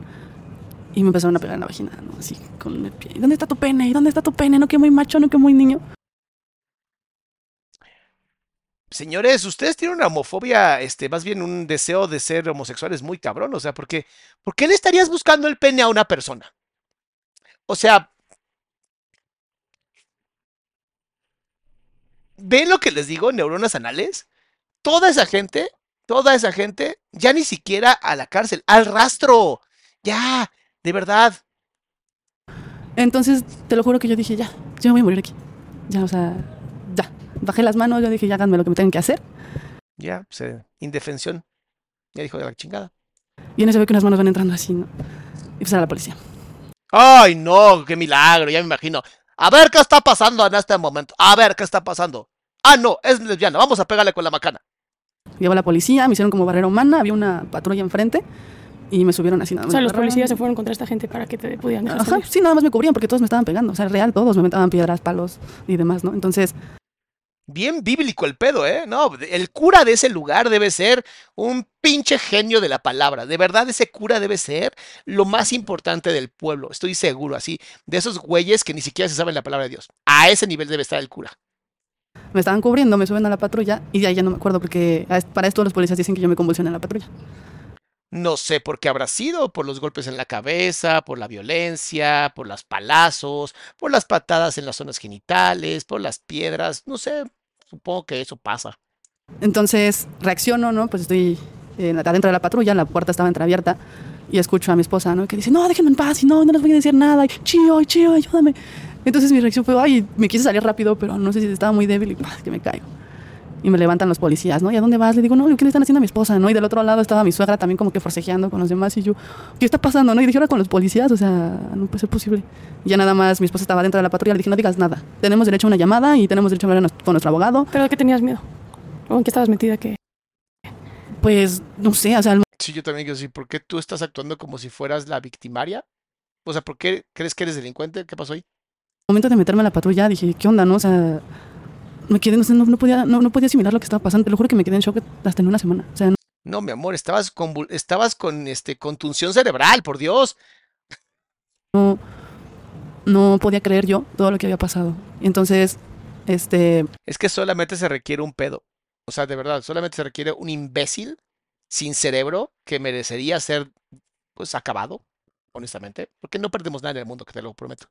y me empezaron a pegar en la vagina, ¿no? Así con el pie. ¿Y ¿Dónde está tu pene? ¿Y dónde está tu pene? No que muy macho, no que muy niño. Señores, ustedes tienen una homofobia, este, más bien un deseo de ser homosexuales muy cabrón. O sea, porque, ¿por qué le estarías buscando el pene a una persona? O sea, ¿ven lo que les digo? Neuronas anales. Toda esa gente, toda esa gente, ya ni siquiera a la cárcel, al rastro. Ya, de verdad. Entonces, te lo juro que yo dije, ya, yo me voy a morir aquí. Ya, o sea, ya. Bajé las manos, yo dije, ya háganme lo que me tengan que hacer. Ya, se, indefensión. Ya dijo de la chingada. Y en eso veo que unas manos van entrando así, ¿no? Y pues era la policía. Ay, no, qué milagro, ya me imagino. A ver qué está pasando en este momento. A ver qué está pasando. Ah, no, es lesbiana. Vamos a pegarle con la macana. Llegó la policía, me hicieron como barrera humana, había una patrulla enfrente y me subieron así nada O más. sea, me los policías se fueron contra esta gente para que te pudieran dejar Ajá, salir. sí, nada más me cubrían porque todos me estaban pegando. O sea, real, todos me metaban piedras, palos y demás, ¿no? Entonces, Bien bíblico el pedo, ¿eh? No, el cura de ese lugar debe ser un pinche genio de la palabra. De verdad, ese cura debe ser lo más importante del pueblo. Estoy seguro, así. De esos güeyes que ni siquiera se saben la palabra de Dios. A ese nivel debe estar el cura. me estaban cubriendo, me suben a la patrulla y de ahí ya no me acuerdo porque para esto los policías dicen que yo me convulsioné en la patrulla. No sé por qué habrá sido, por los golpes en la cabeza, por la violencia, por las palazos, por las patadas en las zonas genitales, por las piedras, no sé, supongo que eso pasa. Entonces reacciono, ¿no? Pues estoy eh, adentro de la patrulla, la puerta estaba entreabierta y escucho a mi esposa, ¿no? Que dice, no, déjenme en paz y no, no les voy a decir nada. Y, chío, chío, ayúdame. Entonces mi reacción fue, ay, me quise salir rápido, pero no sé si estaba muy débil y que me caigo. Y me levantan los policías, ¿no? ¿Y a dónde vas? Le digo, no, ¿qué le están haciendo a mi esposa? ¿no? Y del otro lado estaba mi suegra también como que forcejeando con los demás y yo, ¿qué está pasando? ¿no? Y dije, ahora con los policías, o sea, no puede ser posible. Y ya nada más, mi esposa estaba dentro de la patrulla, le dije, no digas nada. Tenemos derecho a una llamada y tenemos derecho a hablar con nuestro abogado. ¿Pero de qué tenías miedo? ¿O en qué estabas metida que Pues, no sé, o sea, al Sí, yo también quiero decir, ¿por qué tú estás actuando como si fueras la victimaria? O sea, ¿por qué crees que eres delincuente? ¿Qué pasó ahí? momento de meterme a la patrulla dije, ¿qué onda, no? O sea, me quedé, no, no, no podía, no, no podía asimilar lo que estaba pasando. Te lo juro que me quedé en shock hasta en una semana. O sea, No, mi amor, estabas con, estabas con este, contunción cerebral, por Dios. no, no podía creer yo todo lo que había pasado. Entonces, este, Es que solamente se requiere un pedo. O sea, de verdad, solamente se requiere un imbécil sin cerebro que merecería ser, pues, acabado, honestamente. Porque no perdemos nada en el mundo, que te lo prometo.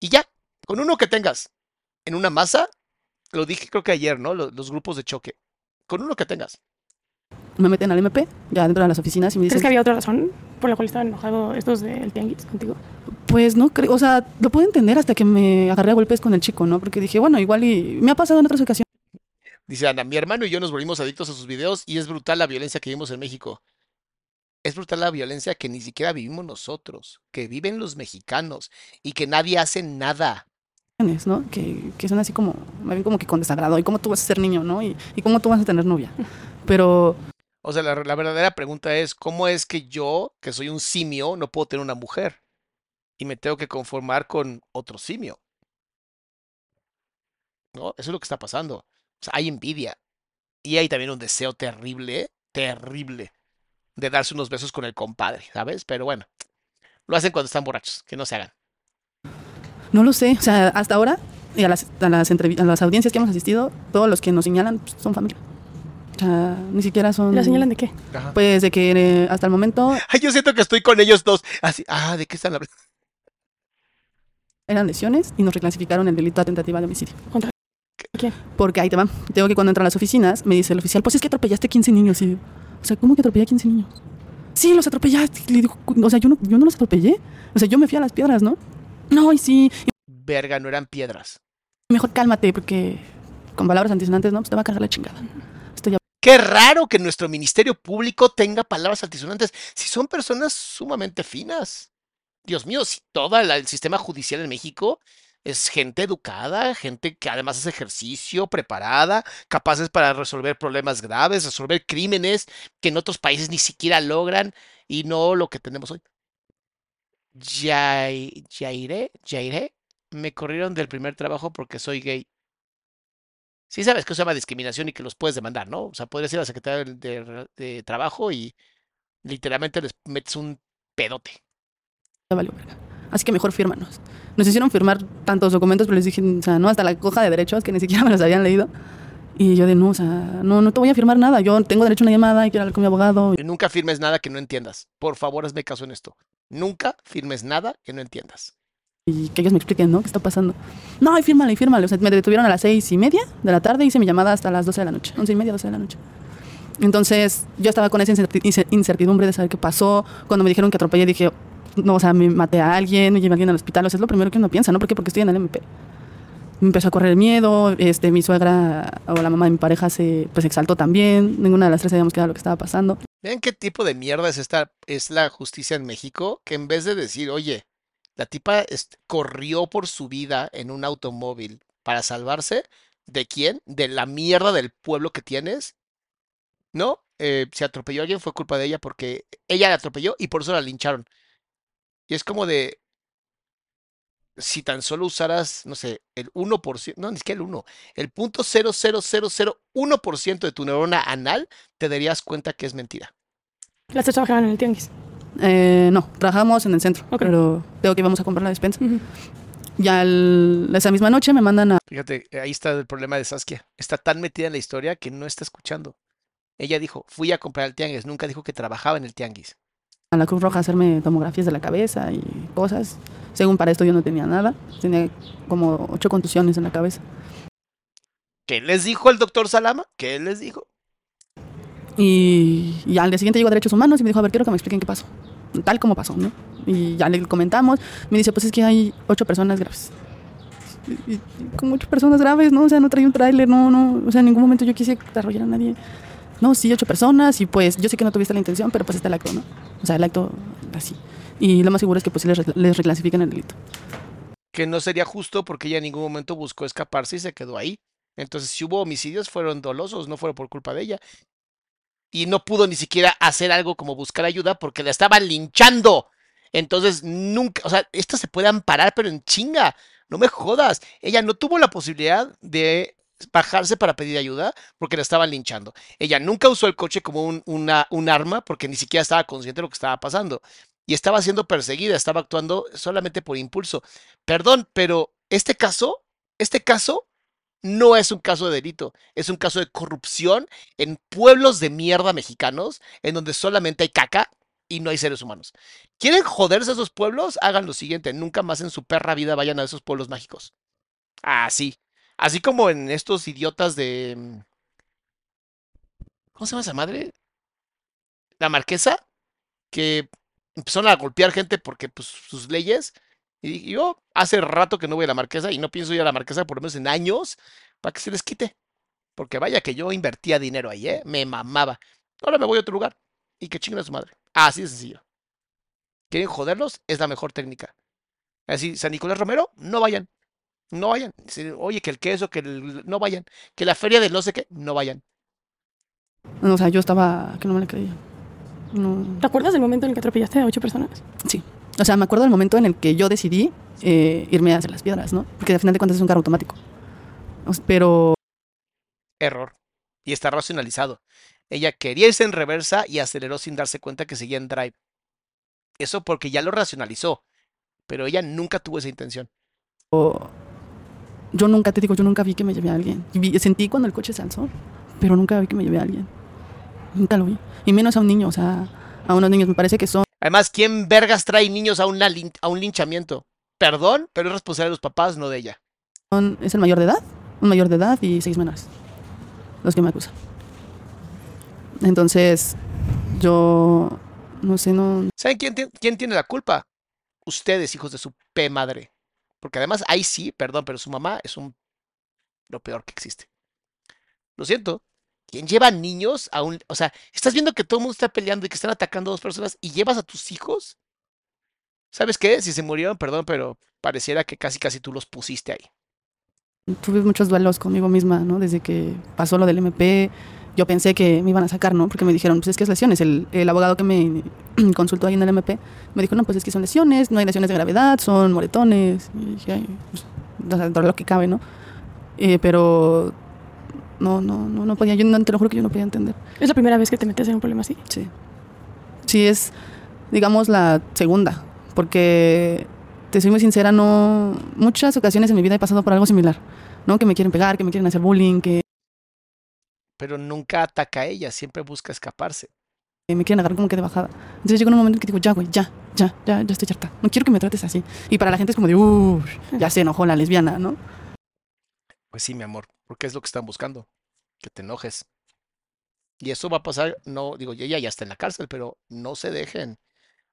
Y ya, con uno que tengas en una masa, lo dije creo que ayer, ¿no? Los, los grupos de choque. Con uno que tengas. me meten al MP, ya dentro de las oficinas y me ¿Crees dicen, que había otra razón por la cual estaban enojados estos del tianguis contigo? pues no creo, o sea, lo puedo entender hasta que me agarré a golpes con el chico, ¿no? Porque dije, bueno, igual y me ha pasado en otras ocasiones. Dice Ana, mi hermano y yo nos volvimos adictos a sus videos y es brutal la violencia que vimos en México. Es brutal la violencia que ni siquiera vivimos nosotros, que viven los mexicanos y que nadie hace nada. ¿No? Que, que son así como, me ven como que con desagrado. ¿Y cómo tú vas a ser niño, no? ¿Y, y cómo tú vas a tener novia? [laughs] Pero O sea, la, la verdadera pregunta es, ¿cómo es que yo, que soy un simio, no puedo tener una mujer? Y me tengo que conformar con otro simio. ¿No? Eso es lo que está pasando. O sea, hay envidia. Y hay también un deseo terrible, terrible, de darse unos besos con el compadre, ¿sabes? Pero bueno, lo hacen cuando están borrachos, que no se hagan. No lo sé, o sea, hasta ahora, y a las, a las, entrevi- a las audiencias que hemos asistido, todos los que nos señalan pues, son familia. O sea, ni siquiera son... ¿La señalan de qué? Ajá. Pues de que eh, hasta el momento Ay, yo siento que estoy con ellos dos. Así, ah, ¿de qué están hablando? eran lesiones y nos reclasificaron el delito de tentativa de homicidio. ¿Contra quién? Porque ahí te va. Tengo que cuando entro a las oficinas, me dice el oficial, pues es que atropellaste 15 niños. Y o sea, ¿cómo que atropellé a 15 niños? Sí, los atropellaste. Le digo, o sea, yo no, yo no los atropellé. O sea, yo me fui a las piedras, ¿no? No, y sí. Verga, no eran piedras. mejor cálmate, porque con palabras antisonantes, ¿no? Pues te va a cargar la chingada. Estoy ya. Qué raro que nuestro Ministerio Público tenga palabras altisonantes si son personas sumamente finas. Dios mío, si todo el sistema judicial en México es gente educada, gente que además hace ejercicio, preparada, capaces para resolver problemas graves, resolver crímenes que en otros países ni siquiera logran y no lo que tenemos hoy. Yai- Yairé, Yairé, me corrieron del primer trabajo porque soy gay. Sí sabes que eso se llama discriminación y que los puedes demandar, ¿no? O sea, podrías ir a la Secretaría de, de- de Trabajo y literalmente les metes un pedote. ya valió verga. Así que mejor fírmanos. Nos hicieron firmar tantos documentos, pero les dije, o sea, no, hasta la hoja de derechos, que ni siquiera me los habían leído. Y yo de, no, o sea, no, no te voy a firmar nada. Yo tengo derecho a una llamada y quiero hablar con mi abogado. Y Nunca firmes nada que no entiendas. Por favor, hazme caso en esto. Nunca firmes nada que no entiendas. y que ellos me expliquen, ¿no? ¿Qué está pasando? No, y fírmale, y fírmale. O sea, me detuvieron a las seis y media de la tarde, hice mi llamada hasta las 12 de la noche, once y media, 12 de la noche. Entonces, yo estaba con esa incerti- ince- incertidumbre de saber qué pasó. Cuando me dijeron que atropellé, dije, no, o sea, me maté a alguien, me llevé a alguien al hospital. O sea, es lo primero que uno piensa, ¿no? ¿Por qué? Porque estoy en el MP. Me empezó a correr el miedo, este, mi suegra o la mamá de mi pareja se pues exaltó también. Ninguna de las tres sabíamos qué era lo que estaba pasando. Vean qué tipo de mierda es esta, es la justicia en México, que en vez de decir, oye, la tipa corrió por su vida en un automóvil para salvarse, ¿de quién? De la mierda del pueblo que tienes. ¿No? Eh, si atropelló a alguien fue culpa de ella porque ella la atropelló y por eso la lincharon. Y es como de, si tan solo usaras, no sé, el 1%, no, ni siquiera el 1, el punto 00001% de tu neurona anal, te darías cuenta que es mentira. Las tres trabajaban en el tianguis. Eh, no, trabajamos en el centro, pero tengo que íbamos a comprar la despensa. Ujú. Ya el- esa misma noche me mandan a Fíjate, ahí está el problema de Saskia. Está tan metida en la historia que no está escuchando. Ella dijo, fui a comprar el tianguis, nunca dijo que trabajaba en el tianguis. a la Cruz Roja a hacerme tomografías de la cabeza y cosas. Según para esto yo no tenía nada. Tenía como ocho contusiones en la cabeza. ¿Qué les dijo el doctor Salama? ¿Qué les dijo? Y, y al día siguiente llegó a Derechos Humanos y me dijo, a ver, quiero que me expliquen qué pasó. Tal como pasó, ¿no? Y ya le comentamos. Me dice, pues es que hay ocho personas graves. Y, y- como ocho personas graves, ¿no? O sea, no traía un tráiler, no, no. O sea, en ningún momento yo quise arrollar a nadie. No, sí, ocho personas y pues yo sé que no tuviste la intención, pero pues está el acto, ¿no? O sea, el acto así. Y lo más seguro es que pues sí les, les reclasifiquen el delito. Que no sería justo porque ella en ningún momento buscó escaparse y se quedó ahí. Entonces, si hubo homicidios, fueron dolosos, no fueron por culpa de ella. Y no pudo ni siquiera hacer algo como buscar ayuda porque la estaban linchando. Entonces, nunca, o sea, esto se puede amparar, pero en chinga. No me jodas. Ella no tuvo la posibilidad de bajarse para pedir ayuda porque la estaban linchando. Ella nunca usó el coche como un, una- un arma porque ni siquiera estaba consciente de lo que estaba pasando. Y estaba siendo perseguida, estaba actuando solamente por impulso. Perdón, pero este caso, este caso no es un caso de delito, es un caso de corrupción en pueblos de mierda mexicanos en donde solamente hay caca y no hay seres humanos. ¿Quieren joderse a esos pueblos? Hagan lo siguiente, nunca más en su perra vida vayan a esos pueblos mágicos. Así. Así como en estos idiotas de... mm, ¿Cómo se llama esa madre? La marquesa, que empezaron a golpear gente porque pues sus leyes. Y yo hace rato que no voy a la marquesa y no pienso ir a la marquesa por lo menos en años para que se les quite. Porque vaya que yo invertía dinero ahí, ¿eh? Me mamaba. Ahora me voy a otro lugar y que chinguen a su madre. Así de sencillo. ¿Quieren joderlos? Es la mejor técnica. Así, San Nicolás Romero, no vayan. No vayan. Oye, que el queso, que el... No vayan. Que la feria del no sé qué, no vayan. O sea, yo estaba que no me la creía. No. ¿Te acuerdas del momento en el que atropellaste a ocho personas? Sí. O sea, me acuerdo del momento en el que yo decidí eh, irme hacia las piedras, ¿no? Porque al final de cuentas es un carro automático. Pero Error. Y está racionalizado. Ella quería irse en reversa y aceleró sin darse cuenta que seguía en drive. Eso porque ya lo racionalizó. Pero ella nunca tuvo esa intención. yo nunca, te digo, yo nunca vi que me llevé a alguien. Vi- sentí cuando el coche se alzó, pero nunca vi que me llevé a alguien. Nunca lo vi. Y menos a un niño, o sea, a unos niños me parece que son Además, ¿quién vergas trae niños a, una lin- a un linchamiento? Perdón, pero es responsabilidad de los papás, no de ella. es el mayor de edad, un mayor de edad y seis menores, los que me acusan. Entonces, yo no sé, no, ¿Saben quién, quién tiene la culpa? Ustedes, hijos de su P madre. Porque además, ahí sí, perdón, pero su mamá es un lo peor que existe. Lo siento. ¿Quién lleva niños a un... O sea, estás viendo que todo el mundo está peleando y que están atacando a dos personas y llevas a tus hijos? ¿Sabes qué? Si se murieron, perdón, pero pareciera que casi casi tú los pusiste ahí. tuve muchos duelos conmigo misma, ¿no? Desde que pasó lo del MP, yo pensé que me iban a sacar, ¿no? Porque me dijeron, pues es que es lesiones. El, el abogado que me [clears throat] consultó ahí en el MP me dijo, no, pues es que son lesiones, no hay lesiones de gravedad, son moretones. Y dije, ay, pues, lo que cabe, ¿no? Eh, pero no, no, no, no podía, yo no, te lo juro que yo no podía entender. ¿Es la primera vez que te metes en un problema así? Sí. Sí, es, digamos, la segunda, porque te soy muy sincera, no. Muchas ocasiones en mi vida he pasado por algo similar, ¿no? Que me quieren pegar, que me quieren hacer bullying, que Pero nunca ataca a ella, siempre busca escaparse. me quieren agarrar como que de bajada. Entonces llega un momento en que digo, ya, güey, ya, ya, ya, ya estoy harta. No quiero que me trates así. Y para la gente es como de, uff, ya se enojó la lesbiana, ¿no? Pues sí, mi amor, porque es lo que están buscando, que te enojes. Y eso va a pasar, no, digo, ella ya está en la cárcel, pero no se dejen,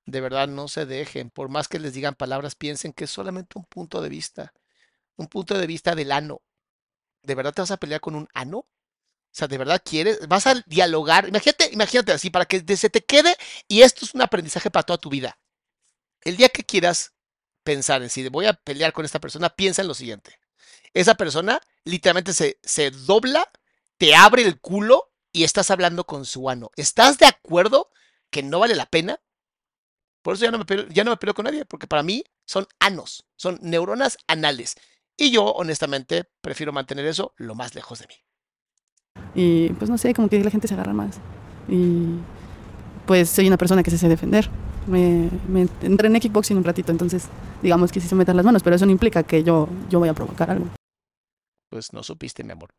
de verdad no se dejen, por más que les digan palabras, piensen que es solamente un punto de vista, un punto de vista del ano. ¿De verdad te vas a pelear con un ano? O sea, ¿de verdad quieres? ¿Vas a dialogar? Imagínate, imagínate así, para que se te quede, y esto es un aprendizaje para toda tu vida. El día que quieras pensar en si voy a pelear con esta persona, piensa en lo siguiente esa persona literalmente se, se dobla, te abre el culo y estás hablando con su ano. ¿Estás de acuerdo que no vale la pena? Por eso ya no me peleo, ya no me peleo con nadie, porque para mí son anos, son neuronas anales. Y yo, honestamente, prefiero mantener eso lo más lejos de mí. Y pues no sé, como que la gente se agarra más. Y pues soy una persona que se sé defender. Me, me entré en kickboxing un ratito, entonces digamos que sí se metan las manos, pero eso no implica que yo, yo voy a provocar algo. Pues no supiste, mi amor.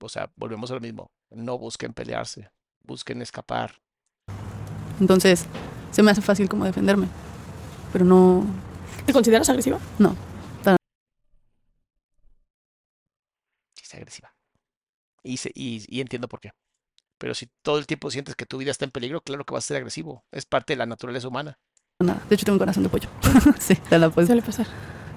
O sea, volvemos a lo mismo. No busquen pelearse, busquen escapar. Entonces se me hace fácil como defenderme. Pero no, ¿Te consideras agresiva? no. Sí, es agresiva. Y, se- y, y entiendo por qué. Pero si todo el tiempo sientes que tu vida está en peligro, claro que vas a ser agresivo. Es parte de la naturaleza humana. Nada. De hecho tengo un corazón de pollo. [laughs] sí, te la puedes. Suele pasar.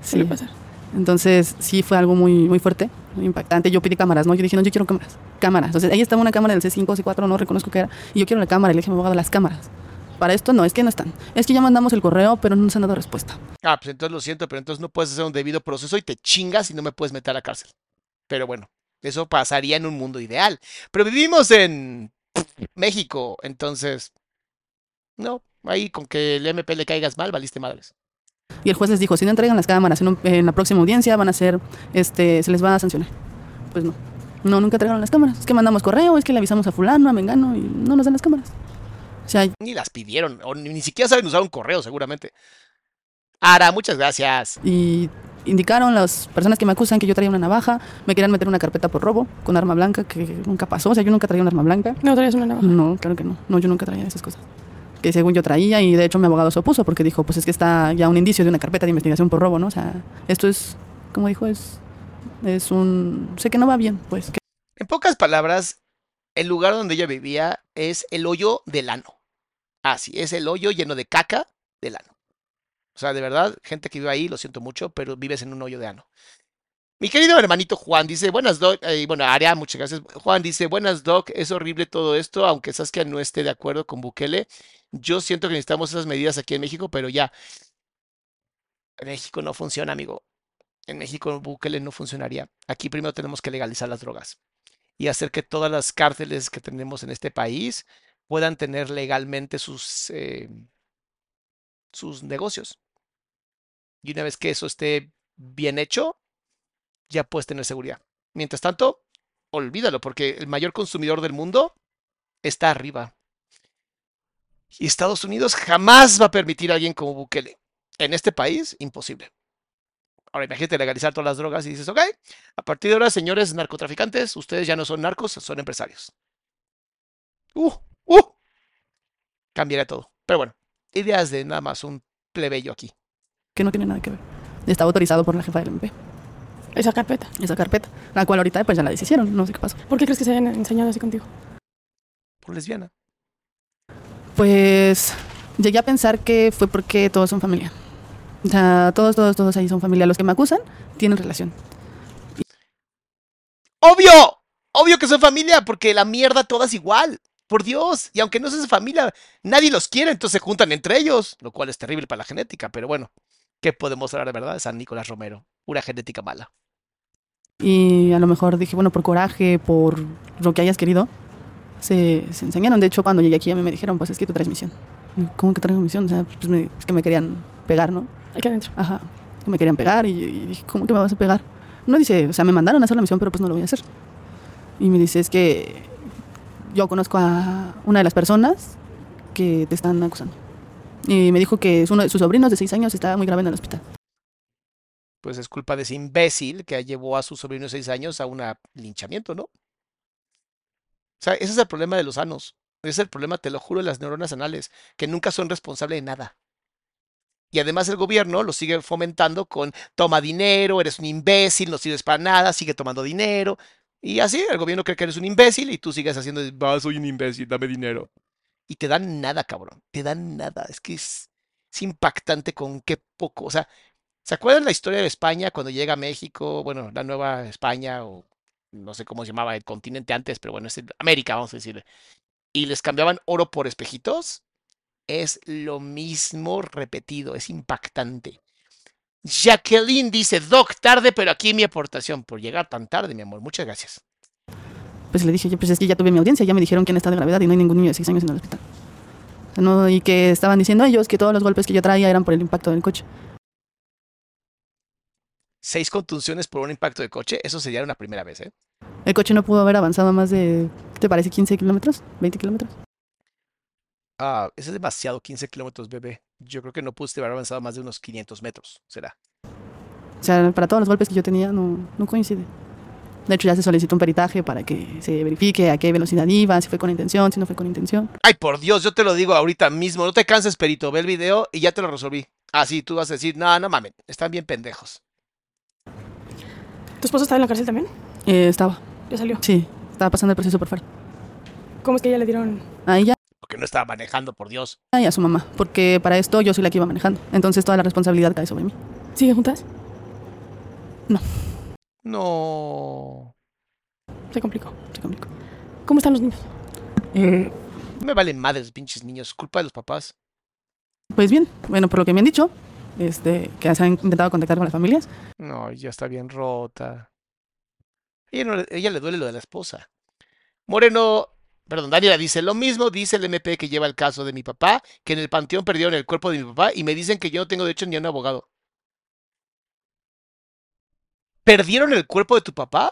Sí. Pasar. Entonces sí fue algo muy, muy fuerte, muy impactante. Yo pedí cámaras, ¿no? Yo dije, no, yo quiero cámaras. Cámaras. Entonces ahí estaba una cámara del C5, C4, no reconozco qué era. Y yo quiero la cámara. Y le dije a mi abogado, las cámaras. Para esto no, es que no están. Es que ya mandamos el correo, pero no nos han dado respuesta. Ah, pues entonces lo siento, pero entonces no puedes hacer un debido proceso y te chingas y no me puedes meter a la cárcel. Pero bueno, eso pasaría en un mundo ideal. Pero vivimos en México, entonces, no, ahí con que el MP le caigas mal, valiste madres. Y el juez les dijo, si no entregan las cámaras en, un- en la próxima audiencia, van a ser, este, se les va a sancionar. Pues no. No, nunca entregaron las cámaras. Es que mandamos correo, es que le avisamos a fulano, a Mengano, y no nos dan las cámaras. O sea, Ni las pidieron, o ni, ni siquiera saben usar un correo, seguramente. Ara, muchas gracias. y indicaron las personas que me acusan que yo traía una navaja, me querían meter una carpeta por robo con arma blanca, que nunca pasó. O sea, yo nunca traía un arma blanca. No traías una navaja. No, claro que no. No, yo nunca traía esas cosas. Según yo traía, y de hecho mi abogado se opuso porque dijo, pues es que está ya un indicio de una carpeta de investigación por robo, ¿no? O sea, esto es, como dijo, es, es un... Sé que no va bien, pues. En pocas palabras, el lugar donde ella vivía es el hoyo del ano. Así, es el hoyo lleno de caca del ano. O sea, de verdad, gente que vive ahí, lo siento mucho, pero vives en un hoyo de ano. Mi querido hermanito Juan dice, buenas Doc, eh, bueno, Aria, muchas gracias. Juan dice, buenas Doc, es horrible todo esto, aunque Saskia no esté de acuerdo con Bukele. Yo siento que necesitamos esas medidas aquí en México, pero ya. En México no funciona, amigo. En México Bukele no funcionaría. Aquí primero tenemos que legalizar las drogas y hacer que todas las cárceles que tenemos en este país puedan tener legalmente sus, eh, sus negocios. Y una vez que eso esté bien hecho, ya puedes tener seguridad. Mientras tanto, olvídalo, porque el mayor consumidor del mundo está arriba. Y Estados Unidos jamás va a permitir a alguien como Bukele. En este país, imposible. Ahora imagínate legalizar todas las drogas y dices, ok, a partir de ahora, señores narcotraficantes, ustedes ya no son narcos, son empresarios. Uh, uh. Cambiaría todo. Pero bueno, ideas de nada más un plebeyo aquí. que no tiene nada que ver. Estaba autorizado por la jefa del MP, Esa carpeta. esa carpeta, la cual ahorita pues ya la deshicieron, no sé qué pasó. ¿Por qué crees que se hayan enseñado así contigo? Por lesbiana. Pues llegué a pensar que fue porque todos son familia. O sea, todos, todos, todos ahí son familia. Los que me acusan tienen relación. ¡Obvio! Obvio que son familia, porque la mierda toda es igual. Por Dios. Y aunque no sean familia, nadie los quiere, entonces se juntan entre ellos, lo cual es terrible para la genética. Pero bueno, ¿qué podemos hablar de verdad de San Nicolás Romero? Pura genética mala. Y a lo mejor dije, bueno, por coraje, por lo que hayas querido, se, se enseñaron. De hecho, cuando llegué aquí a mí me dijeron, pues es que tú traes misión. Y, ¿Cómo que traigo misión? O sea, pues me- es que me querían pegar, ¿no? Aquí adentro. Ajá. Que me querían pegar y, y dije, ¿cómo que me vas a pegar? No dice, o sea, me mandaron a hacer la misión, pero pues no lo voy a hacer. Y me dice, es que yo conozco a una de las personas que te están acusando. Y me dijo que es uno de sus sobrinos de seis años está muy grave en el hospital. Pues es culpa de ese imbécil que llevó a su sobrino de seis años a un linchamiento, ¿no? O sea, ese es el problema de los sanos. Ese es el problema, te lo juro, de las neuronas anales, que nunca son responsables de nada. Y además el gobierno lo sigue fomentando con toma dinero, eres un imbécil, no sirves para nada, sigue tomando dinero. Y así el gobierno cree que eres un imbécil y tú sigues haciendo, va, soy un imbécil, dame dinero. Y te dan nada, cabrón. Te dan nada. Es que es, es impactante con qué poco. O sea, ¿se acuerdan la historia de España cuando llega a México? Bueno, la nueva España o no sé cómo se llamaba el continente antes, pero bueno, es el- América, vamos a decirle. Y les cambiaban oro por espejitos. Es lo mismo repetido, es impactante. Jacqueline dice, Doc, tarde, pero aquí mi aportación por llegar tan tarde, mi amor. Muchas gracias. Pues le dije, pues es que ya tuve mi audiencia, ya me dijeron quién está de gravedad y no hay ningún niño de seis años en el hospital. No, y que estaban diciendo ellos que todos los golpes que yo traía eran por el impacto del coche. Seis contusiones por un impacto de coche, eso sería una primera vez, ¿eh? El coche no pudo haber avanzado más de, ¿qué ¿te parece? 15 kilómetros, 20 kilómetros. Ah, eso es demasiado, 15 kilómetros, bebé. Yo creo que no pudiste haber avanzado más de unos 500 metros, será. O sea, para todos los golpes que yo tenía no, no coincide. De hecho, ya se solicitó un peritaje para que se verifique a qué velocidad iba, si fue con intención, si no fue con intención. Ay, por Dios, yo te lo digo ahorita mismo. No te canses, perito. Ve el video y ya te lo resolví. Ah, sí, tú vas a decir, no, no mamen, están bien pendejos. ¿Tu esposo estaba en la cárcel también? Eh, estaba, Ya salió. sí, estaba pasando el proceso por fuera. ¿Cómo es que ya le dieron? A ella Porque no estaba manejando, por Dios. y a su mamá, porque para esto yo soy la que iba manejando. Entonces toda la responsabilidad cae sobre mí. ¿Siguen juntas? No. Se complicó. Se complicó. ¿Cómo están los niños? Eh, No me valen madres, pinches niños. Culpa de los papás. pues bien, bueno, por lo que me han dicho, este, que se han intentado contactar con las familias, No, ya está bien rota. Ella, no ella le duele lo de la esposa. Moreno, perdón, Daniela dice lo mismo, dice el MP que lleva el caso de mi papá, que en el panteón perdieron el cuerpo de mi papá y me dicen que yo no tengo derecho ni a un abogado. ¿Perdieron el cuerpo de tu papá?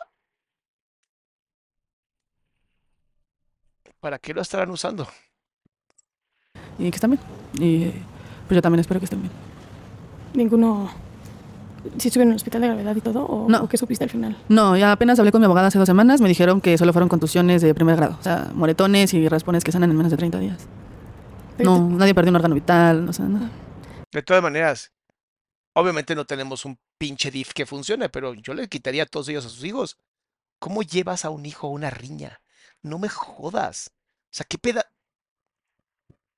¿Para qué lo estarán usando? y que están bien. Y pues yo también espero que estén bien. Ninguno. ¿Sí estuvieron en el hospital de gravedad y todo? ¿O, No. o qué supiste al final? No, ya apenas hablé con mi abogada hace dos semanas, me dijeron que solo fueron contusiones de primer grado, o sea, moretones y raspones que sanan en menos de 30 días. No, nadie perdió un órgano vital, no sé, nada. De todas maneras, obviamente no tenemos un pinche DIF que funcione, pero yo le quitaría a todos ellos a sus hijos. ¿Cómo llevas a un hijo a una riña? No me jodas. O sea, qué peda.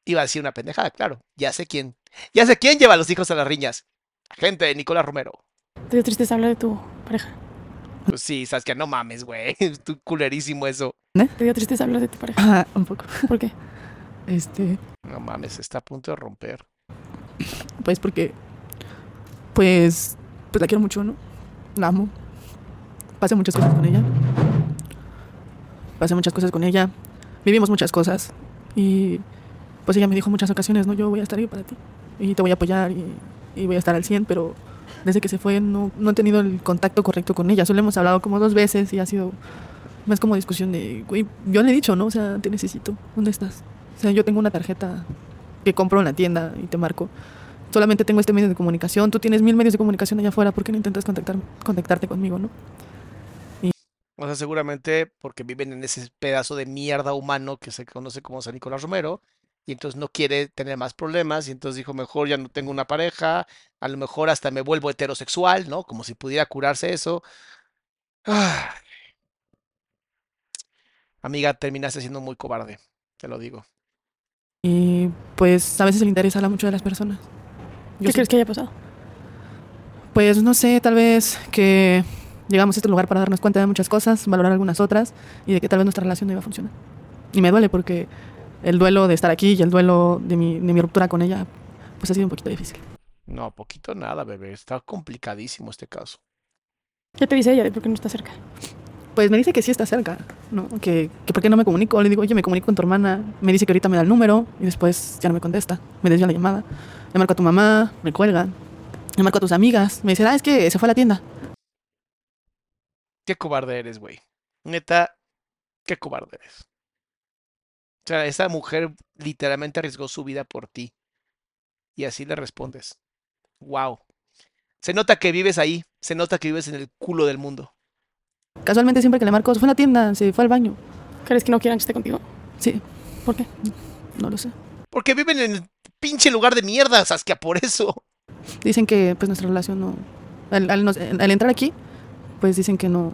Iba a decir una pendejada, claro. Ya sé quién. Ya sé quién lleva a los hijos a las riñas. Gente de Nicolás Romero. ¿Te dio tristeza hablar de tu pareja? Pues sí, sabes que no mames, güey. [laughs] Tú culerísimo eso. ¿Te dio tristeza hablar de tu pareja? Ah, un poco. ¿Por qué? Este, No mames, está a punto de romper. pues porque, pues, pues la quiero mucho, ¿no? La amo. Pasé muchas cosas con ella. Pasé muchas cosas con ella. Vivimos muchas cosas. Y pues ella me dijo en muchas ocasiones, no, yo voy a estar ahí para ti. Y te voy a apoyar y, y voy a estar al 100, pero desde que se fue no, no he tenido el contacto correcto con ella. Solo hemos hablado como dos veces y ha sido más como discusión de, güey, yo le he dicho, ¿no? O sea, te necesito. ¿Dónde estás? O sea, yo tengo una tarjeta que compro en la tienda y te marco. solamente tengo este medio de comunicación, tú tienes mil medios de comunicación allá afuera, ¿por qué no intentas contactar, contactarte conmigo, no? O sea, seguramente porque viven en ese pedazo de mierda humano que se conoce como San Nicolás Romero, y entonces no quiere tener más problemas, y entonces dijo, mejor ya no tengo una pareja, a lo mejor hasta me vuelvo heterosexual, ¿no? Como si pudiera curarse eso. Ah. Amiga, terminaste siendo muy cobarde, te lo digo. Y pues a veces el interés habla mucho de las personas. ¿Qué crees que haya pasado? Pues no sé, tal vez que llegamos a este lugar para darnos cuenta de muchas cosas, valorar algunas otras y de que tal vez nuestra relación no iba a funcionar. Y me duele porque el duelo de estar aquí y el duelo de mi, de mi ruptura con ella, pues ha sido un poquito difícil. No, poquito nada, bebé. Está complicadísimo este caso. ¿Qué te dice ella de por qué no está cerca? Pues me dice que sí está cerca, ¿no? Que, que por qué no me comunico. Le digo, oye, me comunico con tu hermana. Me dice que ahorita me da el número y después ya no me contesta. Me desvía la llamada. Le marco a tu mamá, me cuelgan. Le marco a tus amigas. Me dice, ah, es que se fue a la tienda. Qué cobarde eres, güey. Neta, qué cobarde eres. O sea, esa mujer literalmente arriesgó su vida por ti. Y así le respondes. Wow. Se nota que vives ahí. Se nota que vives en el culo del mundo. Casualmente siempre que le marco, se fue a la tienda, se fue al baño. ¿Crees que no quieran que esté contigo? Sí, ¿Por qué? no lo sé. Porque viven en el pinche lugar de mierda, Saskia, por eso. Dicen que pues nuestra relación no... Al, al nos- al entrar aquí, pues dicen que no...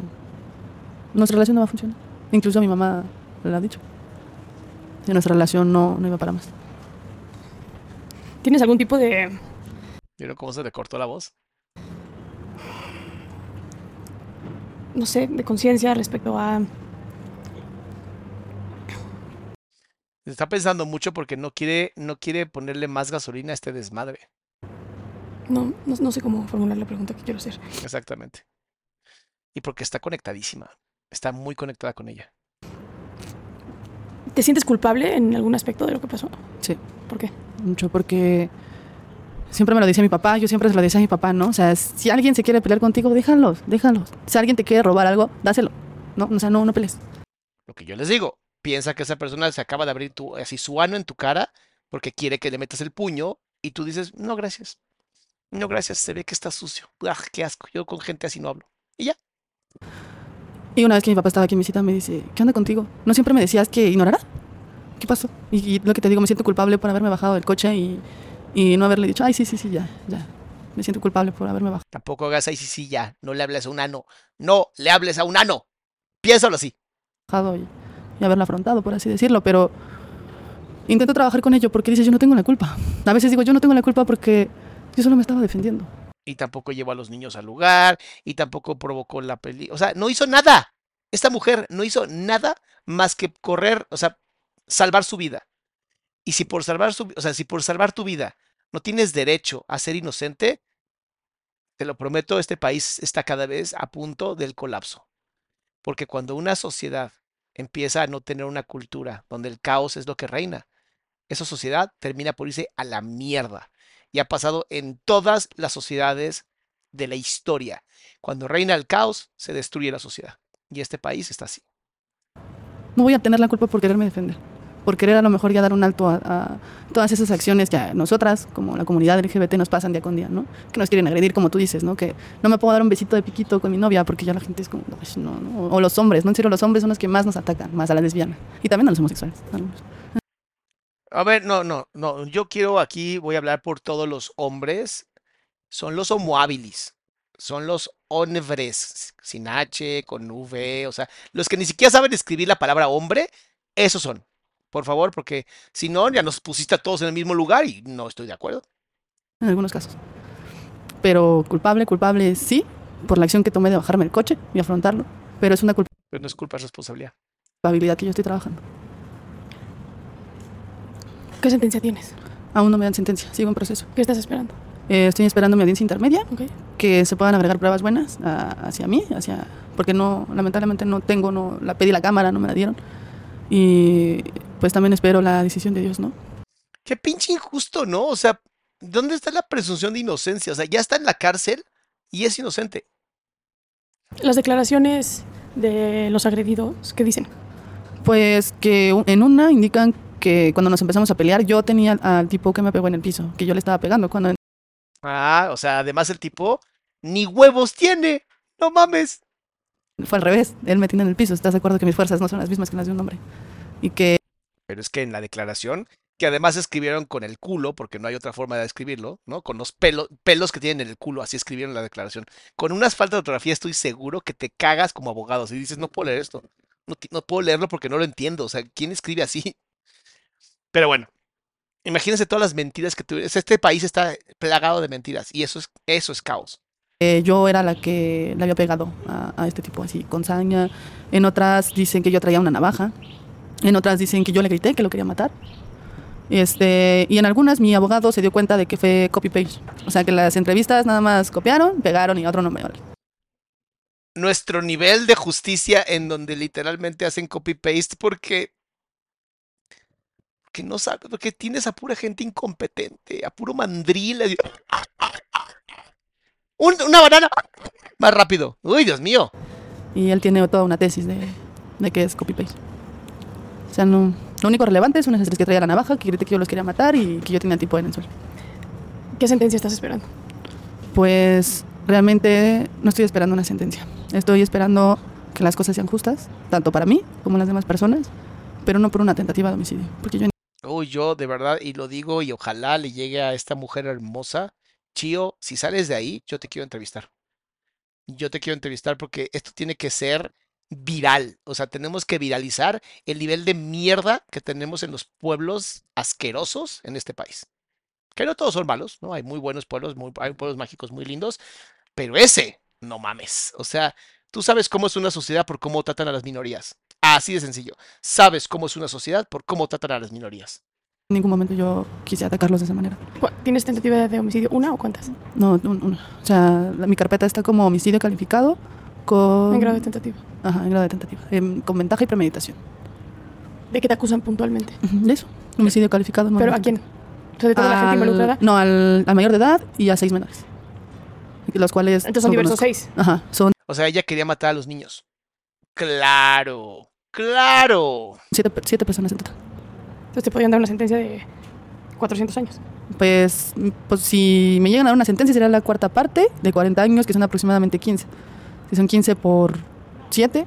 Nuestra relación no va a funcionar. Incluso mi mamá lo ha dicho. Que nuestra relación no, no iba para más. ¿Tienes algún tipo de... ¿Vieron cómo se le cortó la voz? no sé, de conciencia respecto a... Está pensando mucho porque no quiere, no quiere ponerle más gasolina a este desmadre. No, no, no sé cómo formular la pregunta que quiero hacer. Exactamente. Y porque está conectadísima. Está muy conectada con ella. ¿Te sientes culpable en algún aspecto de lo que pasó? Sí. ¿Por qué? Mucho porque siempre me lo dice mi papá, yo siempre se lo decía a mi papá, ¿no? O sea, si alguien se quiere pelear contigo, déjalos, déjalos. Si alguien te quiere robar algo, dáselo. No, o sea, no, no pelees. Lo que yo les digo, piensa que esa persona se acaba de abrir tu, así su ano en tu cara porque quiere que le metas el puño y tú dices, no, gracias. No, gracias, se ve que está sucio. ¡Ah, qué asco! Yo con gente así no hablo. Y ya. Y una vez que mi papá estaba aquí en visita, me dice, ¿qué onda contigo? ¿No siempre me decías que ignorara? ¿Qué pasó? Y, y lo que te digo, me siento culpable por haberme bajado del coche y, y no haberle dicho, ay, sí, sí, sí, ya, ya. Me siento culpable por haberme Tampoco hagas ahí sí, sí, ya. No le hables a un ano. No le hables a un ano. Piénsalo así. bajado y, y haberla afrontado, por así decirlo, pero intento trabajar con ello porque dice, yo no tengo la culpa. A veces digo, yo no tengo la culpa porque yo solo me estaba defendiendo. Y tampoco llevó a los niños al lugar. Y tampoco provocó la peli. O sea, no hizo nada. Esta mujer no hizo nada más que correr, o sea, salvar su vida. Y si por salvar su, o sea, si por salvar tu vida no tienes derecho a ser inocente, te lo prometo, este país está cada vez a punto del colapso. Porque cuando una sociedad empieza a no tener una cultura donde el caos es lo que reina, esa sociedad termina por irse a la mierda. Y ha pasado en todas las sociedades de la historia. Cuando reina el caos, se destruye la sociedad. Y este país está así. No voy a tener la culpa por quererme defender, por querer a lo mejor ya dar un alto a, todas esas acciones que a nosotras, como la comunidad LGBT, nos pasan día con día, ¿no? Que nos quieren agredir, como tú dices, ¿no? Que no me puedo dar un besito de piquito con mi novia porque ya la gente es como, "Ay, no, no. O los hombres, ¿no? En serio, los hombres son los que más nos atacan, más a las lesbianas. Y también a los homosexuales. algunos. A ver, no, no, no. Yo quiero aquí, voy a hablar por todos los hombres. Son los homohabilis. Son los hombres, sin H, con V, o sea, los que ni siquiera saben escribir la palabra hombre, esos son. Por favor, porque si no, ya nos pusiste a todos en el mismo lugar y no estoy de acuerdo. En algunos casos. Pero culpable, culpable, sí, por la acción que tomé de bajarme del coche y afrontarlo. Pero es una Pero no es culpa, es responsabilidad. culpabilidad que yo estoy trabajando. ¿Qué sentencia tienes? Aún no me dan sentencia, sigo en proceso. ¿Qué estás esperando? Eh, estoy esperando mi audiencia intermedia, Ok. que se puedan agregar pruebas buenas ah, hacia mí, hacia porque no, lamentablemente no tengo, no la pedí la cámara, no me la dieron. Y pues también espero la decisión de Dios, ¿no? Qué pinche injusto, ¿no? O sea, ¿dónde está la presunción de inocencia? O sea, ya está en la cárcel y es inocente. Las declaraciones de los agredidos, ¿qué dicen? Pues que en una indican que cuando nos empezamos a pelear yo tenía al tipo que me pegó en el piso, que yo le estaba pegando. Cuando Ah, o sea, además el tipo ni huevos tiene. No mames. Fue al revés. Él me tiene en el piso. ¿Estás de acuerdo que mis fuerzas no son las mismas que las de un hombre? Y que Pero es que en la declaración, que además escribieron con el culo, porque no hay otra forma de escribirlo, ¿no? Con los pelos, pelos que tienen en el culo, así escribieron la declaración. Con unas faltas de ortografía estoy seguro que te cagas como abogado. Si dices, no puedo leer esto. No, no puedo leerlo porque no lo entiendo. O sea, ¿quién escribe así? Pero bueno, imagínense todas las mentiras que tuvieras. Este país está plagado de mentiras y eso es, eso es caos. eh, yo era la que le había pegado a, a este tipo así, con saña. En otras dicen que yo traía una navaja. En otras dicen que yo le grité, que lo quería matar. Este, y en algunas mi abogado se dio cuenta de que fue copy-paste. O sea, que las entrevistas nada más copiaron, pegaron y otro no me vale. Nuestro nivel de justicia en donde literalmente hacen copy-paste porque que no sabe, porque tienes a pura gente incompetente, a puro mandril. así, Un- una banana más rápido. Uy, Dios mío. Y él tiene toda una tesis de, de que es copy-paste. O sea, no, lo único relevante es una es que traía la navaja, que grité que yo los quería matar y que yo tenía el tipo en el suelo. ¿Qué sentencia estás esperando? Pues realmente no estoy esperando una sentencia. Estoy esperando que las cosas sean justas, tanto para mí como las demás personas, pero no por una tentativa de homicidio. Porque yo Uy, yo de verdad, y lo digo, y ojalá le llegue a esta mujer hermosa. Chío, si sales de ahí, yo te quiero entrevistar. Yo te quiero entrevistar porque esto tiene que ser viral. O sea, tenemos que viralizar el nivel de mierda que tenemos en los pueblos asquerosos en este país. Que no todos son malos, ¿no? Hay muy buenos pueblos, muy, hay pueblos mágicos muy lindos, pero ese, no mames. O sea, tú sabes cómo es una sociedad por cómo tratan a las minorías. Así de sencillo. Sabes cómo es una sociedad por cómo tratan a las minorías. en ningún momento yo quise atacarlos de esa manera. ¿Cu- ¿Tienes tentativa de homicidio una o cuántas? No, un- una. O sea, la- mi carpeta está como homicidio calificado con... En grado de tentativa. Ajá, en grado de tentativa. em, con ventaja y premeditación. ¿De qué te acusan puntualmente? De eso. Homicidio calificado. no ¿Pero a quién? O sea, de toda la gente involucrada. No, al, al mayor de edad y a seis menores. Los cuales... Entonces son diversos conozco. seis. Ajá, son O sea, ella quería matar a los niños. Claro, claro. siete, siete personas en total. Entonces te podrían dar una sentencia de 400 años. Pues, mm, pues si me llegan a dar una sentencia sería la cuarta parte de 40 años, que son aproximadamente 15. Si son 15 por 7,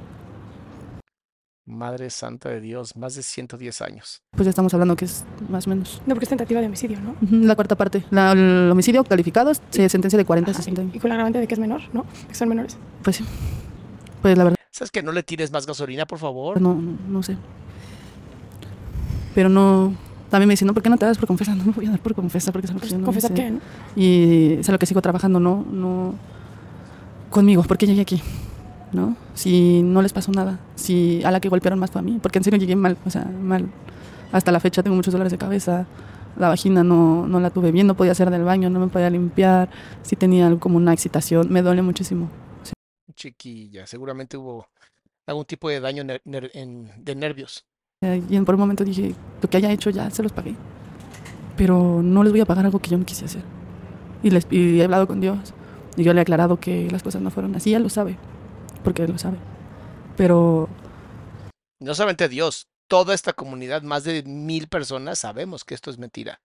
Madre santa de Dios, más de 110 años. pues ya estamos hablando que es más o menos No, porque es tentativa de homicidio, ¿no? la cuarta parte. La- el homicidio calificado se sentencia de 40 a Ajá, 60 años. Y con la agravante de que es menor, ¿no? Que son menores. Pues sí. Pues la verdad, ¿Sabes que no le tires más gasolina, por favor? no, no, no sé. Pero no... También me dicen, no, ¿por qué no te das por confesar? No me voy a dar por confesar porque es algo que Pues, no ¿Confesar sé. qué? ¿no? Y es a lo que sigo trabajando, no, no conmigo, porque llegué aquí, ¿no? Si no les pasó nada, si a la que golpearon más fue a mí, porque en serio llegué mal, o sea, mal. Hasta la fecha tengo muchos dolores de cabeza, la vagina no, no la tuve bien, no podía hacer del baño, no me podía limpiar, si tenía algo como una excitación, me duele muchísimo. Chiquilla, seguramente hubo algún tipo de daño ner- ner- en- de nervios. Eh, Y en- por un momento dije, lo que haya hecho ya se los pagué, pero no les voy a pagar algo que yo no quise hacer. Y, les, y he hablado con Dios, y yo le he aclarado que las cosas no fueron así, él lo sabe, porque él lo sabe. Pero No solamente Dios, toda esta comunidad, más de mil personas, sabemos que esto es mentira.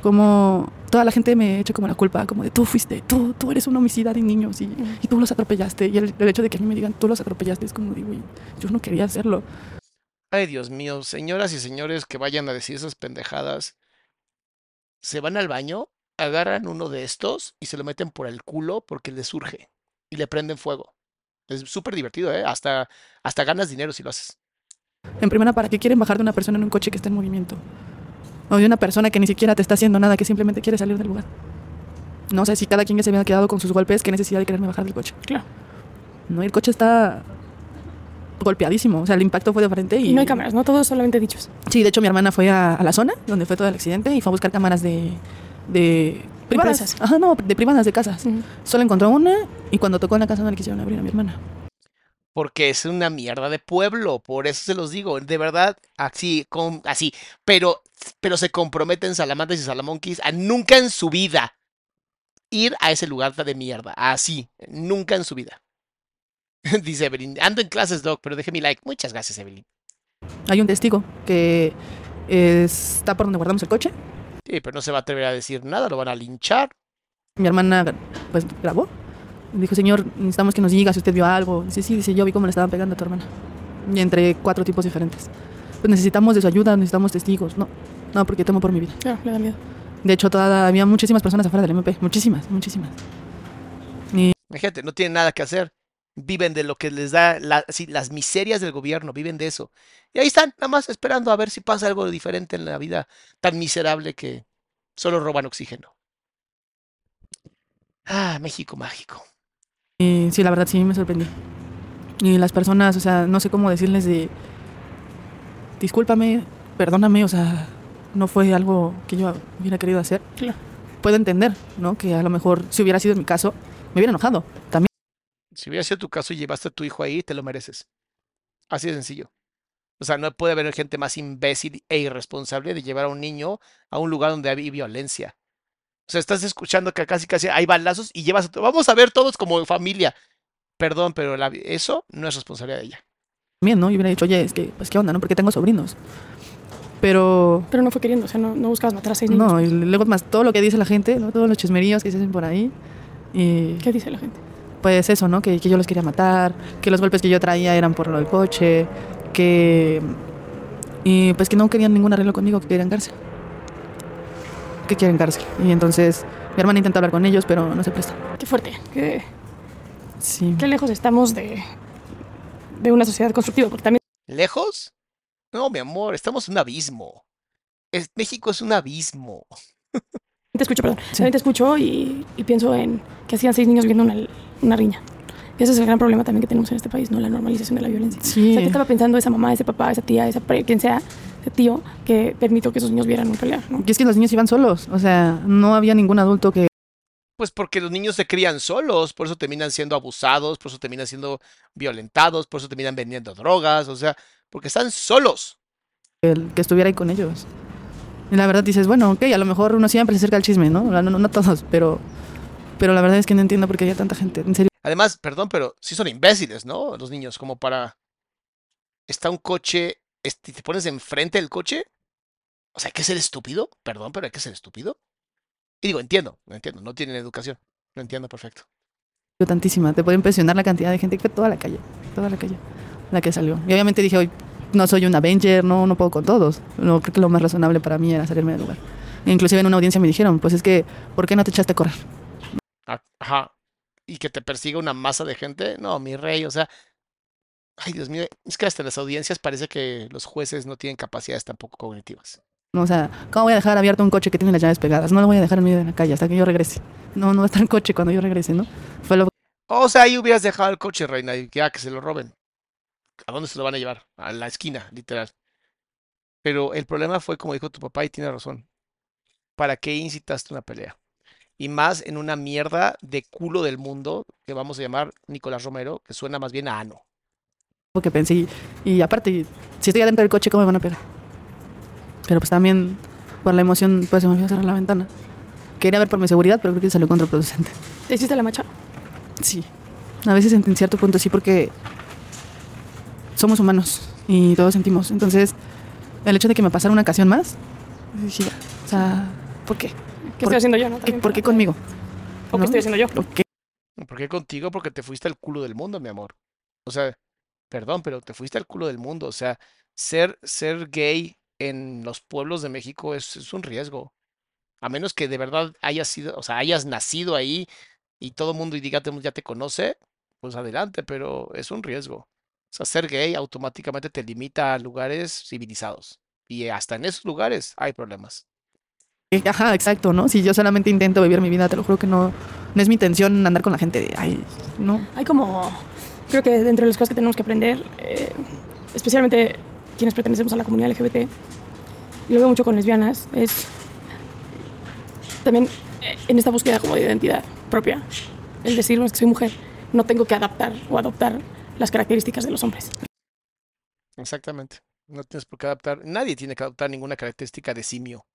Como toda la gente me echa como la culpa, como de tú fuiste, tú, tú eres un homicida de niños y, y tú los atropellaste. Y el, el hecho de que a mí me digan tú los atropellaste es como de, güey, yo no quería hacerlo. Ay, Dios mío, señoras y señores que vayan a decir esas pendejadas, se van al baño, agarran uno de estos y se lo meten por el culo porque les surge y le prenden fuego. Es súper divertido, ¿eh? Hasta, hasta ganas dinero si lo haces. En primera, ¿para qué quieren bajar de una persona en un coche que está en movimiento? O de una persona que ni siquiera te está haciendo nada, que simplemente quiere salir del lugar. No sé si cada quien ya se había quedado con sus golpes, qué necesidad de quererme bajar del coche. Claro. No, el coche está golpeadísimo. O sea, el impacto fue de frente y... No hay cámaras, ¿no? Todos solamente dichos. Sí, de hecho mi hermana fue a, a la zona donde fue todo el accidente y fue a buscar cámaras de... de privadas. Empresas. Ajá, no, de privadas de casas. Solo encontró una y cuando tocó en la casa no le quisieron abrir a mi hermana. Porque es una mierda de pueblo, por eso se los digo, de verdad, así, con, así, pero, pero se comprometen Salamantes y Salamonquis a nunca en su vida ir a ese lugar de mierda, así, nunca en su vida. [laughs] Dice Evelyn, ando en clases, Doc, pero deje mi like. Muchas gracias, Evelyn. Hay un testigo que está por donde guardamos el coche Sí, pero no se va a atrever a decir nada, lo van a linchar. Mi hermana, pues, grabó. Dijo, señor, necesitamos que nos diga si usted vio algo. Dice, sí, dice, yo vi cómo le estaban pegando a tu hermana. Y entre cuatro tipos diferentes. Pues necesitamos de su ayuda, necesitamos testigos. No, no, porque temo por mi vida. Claro, le da miedo. De hecho, toda, había muchísimas personas afuera del MP. Muchísimas, muchísimas. Y Imagínate, no tienen nada que hacer. Viven de lo que les da la- sí, las miserias del gobierno, viven de eso. Y ahí están, nada más esperando a ver si pasa algo diferente en la vida tan miserable que solo roban oxígeno. Ah, México mágico. Y sí, la verdad sí me sorprendí. Y las personas, o sea, no sé cómo decirles de, discúlpame, perdóname, o sea, no fue algo que yo hubiera querido hacer. Claro. Puedo entender, ¿no? Que a lo mejor si hubiera sido mi caso, me hubiera enojado. También Si hubiera sido tu caso y llevaste a tu hijo ahí, te lo mereces. Así de sencillo. O sea, no puede haber gente más imbécil e irresponsable de llevar a un niño a un lugar donde hay violencia. O sea, estás escuchando que casi casi hay balazos y llevas a tu... Vamos a ver todos como familia. Perdón, pero la- eso no es responsabilidad de ella. ¿No? Y hubiera dicho, oye, es que, pues, ¿qué onda, no? Porque tengo sobrinos. Pero, Pero no fue queriendo, o sea, no, no buscabas matar a seis niños. no, y luego más todo lo que dice la gente, ¿no? Todos los chismeríos que se hacen por ahí. Y, ¿Qué dice la gente? pues eso, ¿no? Que, que yo los quería matar, que los golpes que yo traía eran por lo del coche, que... Y pues que no querían ningún arreglo conmigo, que querían cárcel. Que quieren cárcel. Y entonces mi hermana intenta hablar con ellos, pero no se presta. Qué fuerte, qué, Sí. qué lejos estamos de, de una sociedad constructiva, porque también ¿Lejos? No, mi amor, estamos en un abismo. Es- México es un abismo. [laughs] te escucho, perdón, también te escucho y, y pienso en que hacían seis niños viendo una, una riña. Y ese es el gran problema también que tenemos en este país, ¿no? La normalización de la violencia. Sí. O sea, ¿qué estaba pensando esa mamá, ese papá, esa tía, esa pre- quien sea, ese tío, que permitió que esos niños vieran un pelear, ¿no? Y es que los niños iban solos, o sea, no había ningún adulto que Pues porque los niños se crían solos, por eso terminan siendo abusados, por eso terminan siendo violentados, por eso terminan vendiendo drogas, o sea, porque están solos. el- que estuviera ahí con ellos. Y la verdad dices, bueno, ok, a lo mejor uno siempre se acerca al chisme, ¿no? No, no, no todos, pero, pero la verdad es que no entiendo por qué había tanta gente. En serio, Además, perdón, pero sí son imbéciles, ¿no? Los niños, como para... Está un coche, este, te pones enfrente del coche. O sea, hay que ser estúpido, perdón, pero hay que ser estúpido. Y digo, entiendo, no entiendo, no tienen educación. Lo entiendo perfecto. tantísima. Te puede impresionar la cantidad de gente que fue toda la calle, toda la calle, la que salió. Y obviamente dije, hoy no soy un Avenger, no, no puedo con todos. No, creo que lo más razonable para mí era salirme del lugar. E inclusive en una audiencia me dijeron, pues es que, ¿por qué no te echaste a correr? Ah, Ajá. Y que te persiga una masa de gente. No, mi rey, o sea. Ay, Dios mío. Es que hasta las audiencias parece que los jueces no tienen capacidades tampoco cognitivas. O sea, ¿cómo voy a dejar abierto un coche que tiene las llaves pegadas? No lo voy a dejar en medio de la calle hasta que yo regrese. No, no va a estar en coche cuando yo regrese, ¿no? Fue lo O sea, ahí hubieras dejado el coche, reina, y ya que se lo roben. ¿A dónde se lo van a llevar? A la esquina, literal. Pero el problema fue, como dijo tu papá, y tiene razón. ¿Para qué incitaste una pelea? Y más en una mierda de culo del mundo que vamos a llamar Nicolás Romero, que suena más bien a ano. que pensé. Y, y aparte, si estoy adentro del coche, ¿cómo me van a pegar? Pero pues también, por la emoción, pues se me olvidó cerrar la ventana. Quería ver por mi seguridad, pero creo que salió contraproducente. ¿Te hiciste la macha? Sí. A veces en, cierto punto sí, porque somos humanos y todos sentimos. Entonces, el hecho de que me pasara una ocasión más, dije, ya, o sea, ¿por qué? ¿Qué ¿Por- estoy haciendo yo? No? ¿Qué- También ¿Por qué conmigo? ¿O qué estoy haciendo yo? ¿Por qué? ¿Por qué contigo? Porque te fuiste al culo del mundo, mi amor. O sea, perdón, pero te fuiste al culo del mundo. O sea, ser, ser gay en los pueblos de México es, es un riesgo. A menos que de verdad hayas sido, o sea, hayas nacido ahí y todo el mundo y diga, ya te conoce, pues adelante, pero es un riesgo. O sea, ser gay automáticamente te limita a lugares civilizados. Y hasta en esos lugares hay problemas. Eh, Ajá, exacto, ¿no? Si yo solamente intento vivir mi vida, te lo juro que no, no es mi intención andar con la gente de, ay, no. Hay como, creo que dentro de las cosas que tenemos que aprender, eh, especialmente quienes pertenecemos a la comunidad LGBT, y lo veo mucho con lesbianas, es también eh, en esta búsqueda como de identidad propia, el decir, "No, es que soy mujer, no tengo que adaptar o adoptar las características de los hombres. Exactamente. No tienes por qué adaptar. Nadie tiene que adoptar ninguna característica de simio.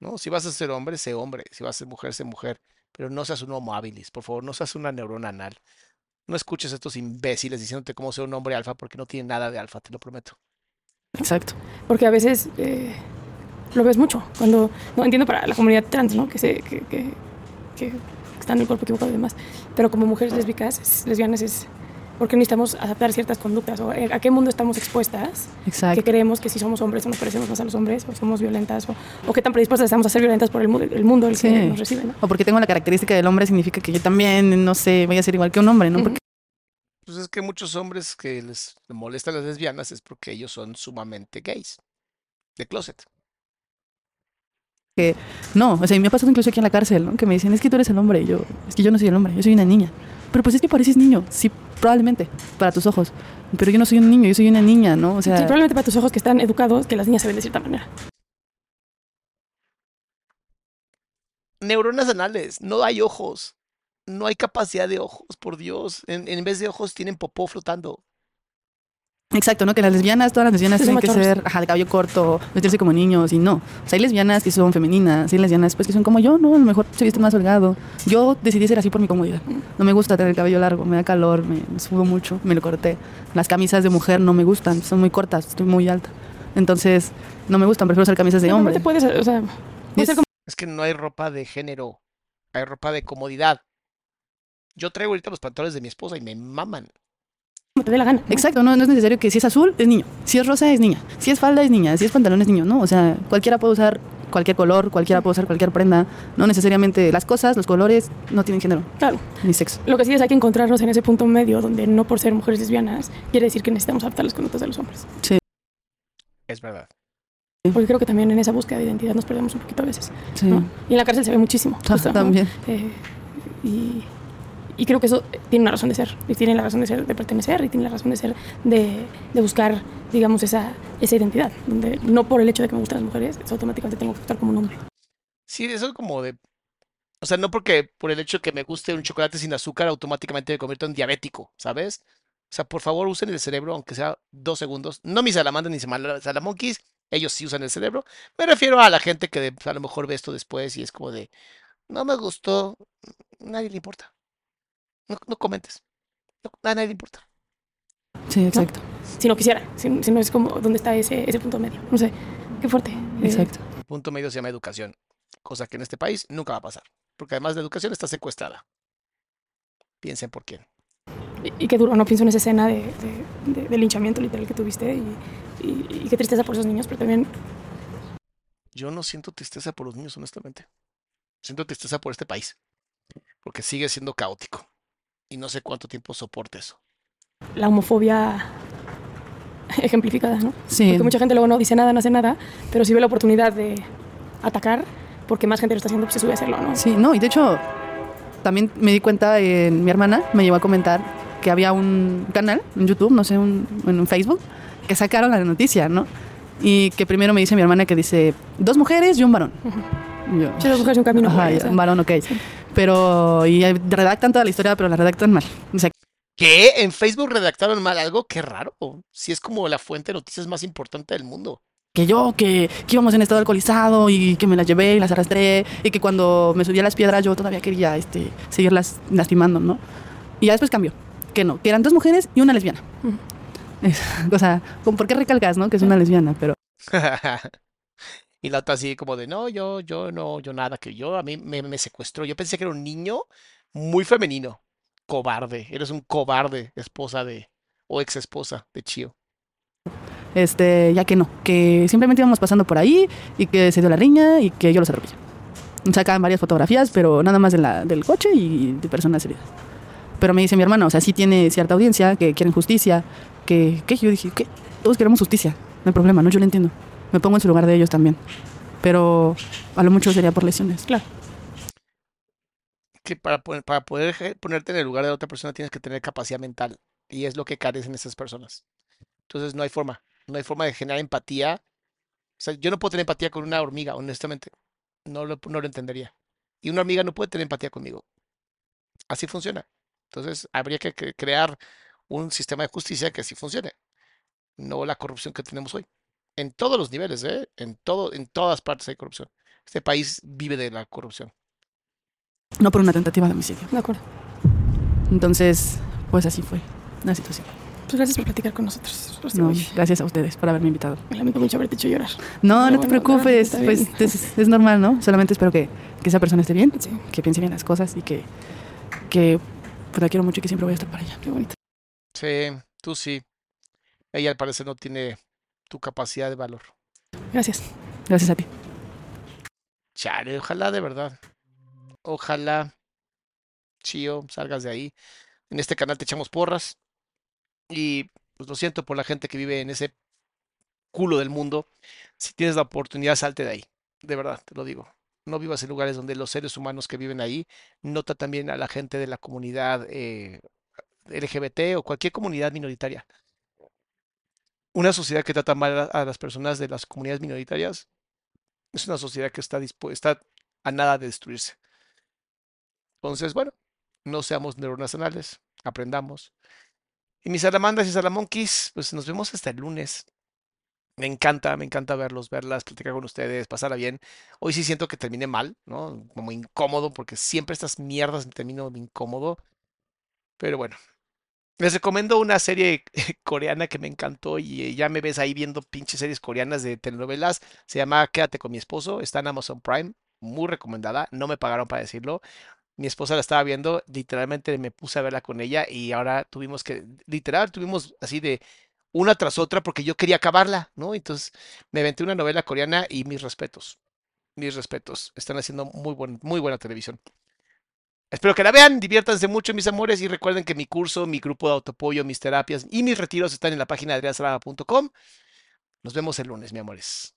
¿No? Si vas a ser hombre, sé hombre. Si vas a ser mujer, sé mujer. Pero no seas un homo habilis. Por favor, no seas una neurona anal. No escuches a estos imbéciles diciéndote cómo ser un hombre alfa porque no tiene nada de alfa, te lo prometo. Exacto. Porque a veces, eh, lo ves mucho. Cuando, no entiendo para la comunidad trans, ¿no? Que, se, que, que, que está en el cuerpo equivocado y demás. Pero como mujeres lésbicas, es- lesbianas, es porque necesitamos adaptar ciertas conductas o eh, a qué mundo estamos expuestas. Exacto. Que creemos que si somos hombres o nos parecemos más a los hombres o somos violentas o, o qué tan predispuestas estamos a ser violentas por el, mu- el mundo el Sí. que nos recibe, ¿no? O porque tengo la característica del hombre significa que yo también, no sé, voy a ser igual que un hombre, ¿no? Porque Pues es que muchos hombres que les molestan las lesbianas es porque ellos son sumamente gays. De closet. no, o sea, y me ha pasado incluso aquí en la cárcel, ¿no? Que me dicen, es que tú eres el hombre, y yo, es que yo no soy el hombre, yo soy una niña. Pero pues es que pareces niño, sí, probablemente, para tus ojos. Pero yo no soy un niño, yo soy una niña, ¿no? O sea, Sí, probablemente para tus ojos que están educados, que las niñas se ven de cierta manera. Neuronas anales, no hay ojos. No hay capacidad de ojos, por Dios. En, en vez de ojos tienen popó flotando. Exacto, ¿no? Que las lesbianas, todas las lesbianas tienen que ser, ajá, de cabello corto, vestirse como niños y no. O sea, hay lesbianas que son femeninas, hay lesbianas pues que son como yo, ¿no? A lo mejor se visten más holgado. Yo decidí ser así por mi comodidad. No me gusta tener el cabello largo, me da calor, me, me sudo mucho, me lo corté. Las camisas de mujer no me gustan, son muy cortas, estoy muy alta. Entonces, no me gustan, prefiero usar camisas de hombre. Normalmente puedes, o sea, puede Es- ser como Es que no hay ropa de género. Hay ropa de comodidad. Yo traigo ahorita los pantalones de mi esposa y me maman. te dé la gana. Exacto, no, no es necesario que si es azul, es niño. Si es rosa, es niña. Si es falda, es niña. Si es pantalón, es niño, ¿no? O sea, cualquiera puede usar cualquier color, cualquiera puede usar cualquier prenda. No necesariamente las cosas, los colores, no tienen género Claro. ni sexo. Lo que sí es hay que encontrarnos en ese punto medio donde no por ser mujeres lesbianas quiere decir que necesitamos adaptar las conductas de los hombres. Es verdad. Porque creo que también en esa búsqueda de identidad nos perdemos un poquito a veces. Sí. ¿no? Y en la cárcel se ve muchísimo. Justo, ¿no? También. Eh, y, y creo que eso tiene una razón de ser. Y tiene la razón de ser de pertenecer y tiene la razón de ser de, de buscar, digamos, esa, esa identidad. Donde no por el hecho de que me gustan las mujeres, es automáticamente tengo que actuar como un hombre. Sí, eso es como de. O sea, no porque por el hecho de que me guste un chocolate sin azúcar, automáticamente me convierto en diabético, ¿sabes? O sea, por favor, usen el cerebro, aunque sea dos segundos. No mis salamandras ni sala- salamonquis, ellos sí usan el cerebro. Me refiero a la gente que a lo mejor ve esto después y es como de, no me gustó, nadie le importa. No, no comentes. No- a nadie le importa. Sí, exacto. Si no quisiera, si, si no es como donde está ese, ese punto medio. No sé, qué fuerte. Eh, Exacto. El punto medio se llama educación, cosa que en este país nunca va a pasar, porque además la educación está secuestrada. Piensen por quién. Y, y qué duro, no pienso en esa escena de, de, de- de linchamiento literal que tuviste y, y- y qué tristeza por esos niños, pero también Yo no siento tristeza por los niños, honestamente. Siento tristeza por este país, porque sigue siendo caótico. Y no sé cuánto tiempo soporte eso. la homofobia [laughs] ejemplificada, ¿no? Sí. Porque mucha gente luego no dice nada, no hace nada, pero si ve la oportunidad de atacar, porque más gente lo está haciendo, pues se sube a hacerlo, ¿no? Sí, no, y de hecho, también me di cuenta, en, mi hermana me llevó a comentar que había un canal en YouTube, no sé, un, en un Facebook, que sacaron la noticia, ¿no? Y que primero me dice mi hermana que dice, dos mujeres y un varón. Y yo, Si las mujeres un camino Ajá, o sea. un varón, ok. Pero, y redactan toda la historia, pero la redactan mal. O sea, ¿Qué? ¿En Facebook redactaron mal algo? Qué raro. Si es como la fuente de noticias más importante del mundo. que yo, que, que íbamos en estado alcoholizado y que me las llevé y las arrastré y que cuando me subí a las piedras yo todavía quería este, seguirlas lastimando, ¿no? Y ya después cambió, que no, que eran dos mujeres y una lesbiana. [laughs] O sea, ¿con ¿por qué recalcas, no? Que es una lesbiana, pero [laughs] y la otra así como de, no, yo, yo no, yo nada, que yo a mí me, me secuestró. Yo pensé que era un niño muy femenino. Cobarde. Eres un cobarde, esposa de, o ex esposa de Chio. este, ya que no, que simplemente íbamos pasando por ahí y que se dio la riña y que yo los atropellé. Sacan varias fotografías, pero nada más de la, del coche y de personas heridas. Pero me dice mi hermana, o sea, sí tiene cierta audiencia, que quieren justicia, que, ¿qué? Yo dije, ¿qué? Todos queremos justicia, no hay problema, ¿no? Yo lo entiendo. Me pongo en su lugar de ellos también. Pero a lo mucho sería por lesiones. Claro. Que para, para poder ponerte en el lugar de otra persona tienes que tener capacidad mental. Y es lo que carecen esas personas. Entonces no hay forma. No hay forma de generar empatía. O sea, yo no puedo tener empatía con una hormiga, honestamente. No lo, no lo entendería. Y una hormiga no puede tener empatía conmigo. Así funciona. Entonces habría que cre- crear un sistema de justicia que así funcione. No la corrupción que tenemos hoy. En todos los niveles, ¿eh? En, todo, en todas partes hay corrupción. Este país vive de la corrupción. No por una tentativa de homicidio. De acuerdo. Entonces, pues así fue la situación. Pues gracias por platicar con nosotros. No, gracias a ustedes por haberme invitado. Lamento mucho haberte hecho llorar. No, Pero no te preocupes, pues es, es normal, ¿no? Solamente espero que, que esa persona esté bien, Sí, que piense bien las cosas y que, que pues, la quiero mucho y que siempre voy a estar para ella. qué bonito. Sí, tú sí. Ella al parecer no tiene tu capacidad de valor. Gracias. Gracias a ti. Chale, ojalá de verdad. Ojalá, Chío, salgas de ahí. En este canal te echamos porras. Y pues lo siento por la gente que vive en ese culo del mundo. Si tienes la oportunidad, salte de ahí. De verdad, te lo digo. No vivas en lugares donde los seres humanos que viven ahí nota también a la gente de la comunidad eh, LGBT o cualquier comunidad minoritaria. Una sociedad que trata mal a, las personas de las comunidades minoritarias es una sociedad que está dispuesta a nada de destruirse. Entonces, bueno, no seamos neuronacionales, aprendamos. Y mis salamandas y salamonquis, pues nos vemos hasta el lunes. Me encanta, me encanta verlos, verlas, platicar con ustedes, pasarla bien. Hoy sí siento que terminé mal, ¿no? Como incómodo, porque siempre estas mierdas termino incómodo. Pero bueno, les recomiendo una serie [laughs] coreana que me encantó y eh, ya me ves ahí viendo pinches series coreanas de telenovelas. Se llama Quédate con mi esposo, está en Amazon Prime, muy recomendada, no me pagaron para decirlo. Mi esposa la estaba viendo, literalmente me puse a verla con ella y ahora tuvimos que, literal, tuvimos así de una tras otra porque yo quería acabarla, ¿no? Entonces me aventé una novela coreana y mis respetos, mis respetos, están haciendo muy, buen, muy buena televisión. Espero que la vean, diviértanse mucho, mis amores, y recuerden que mi curso, mi grupo de autoapoyo, mis terapias y mis retiros están en la página de. Nos vemos el lunes, mi amores.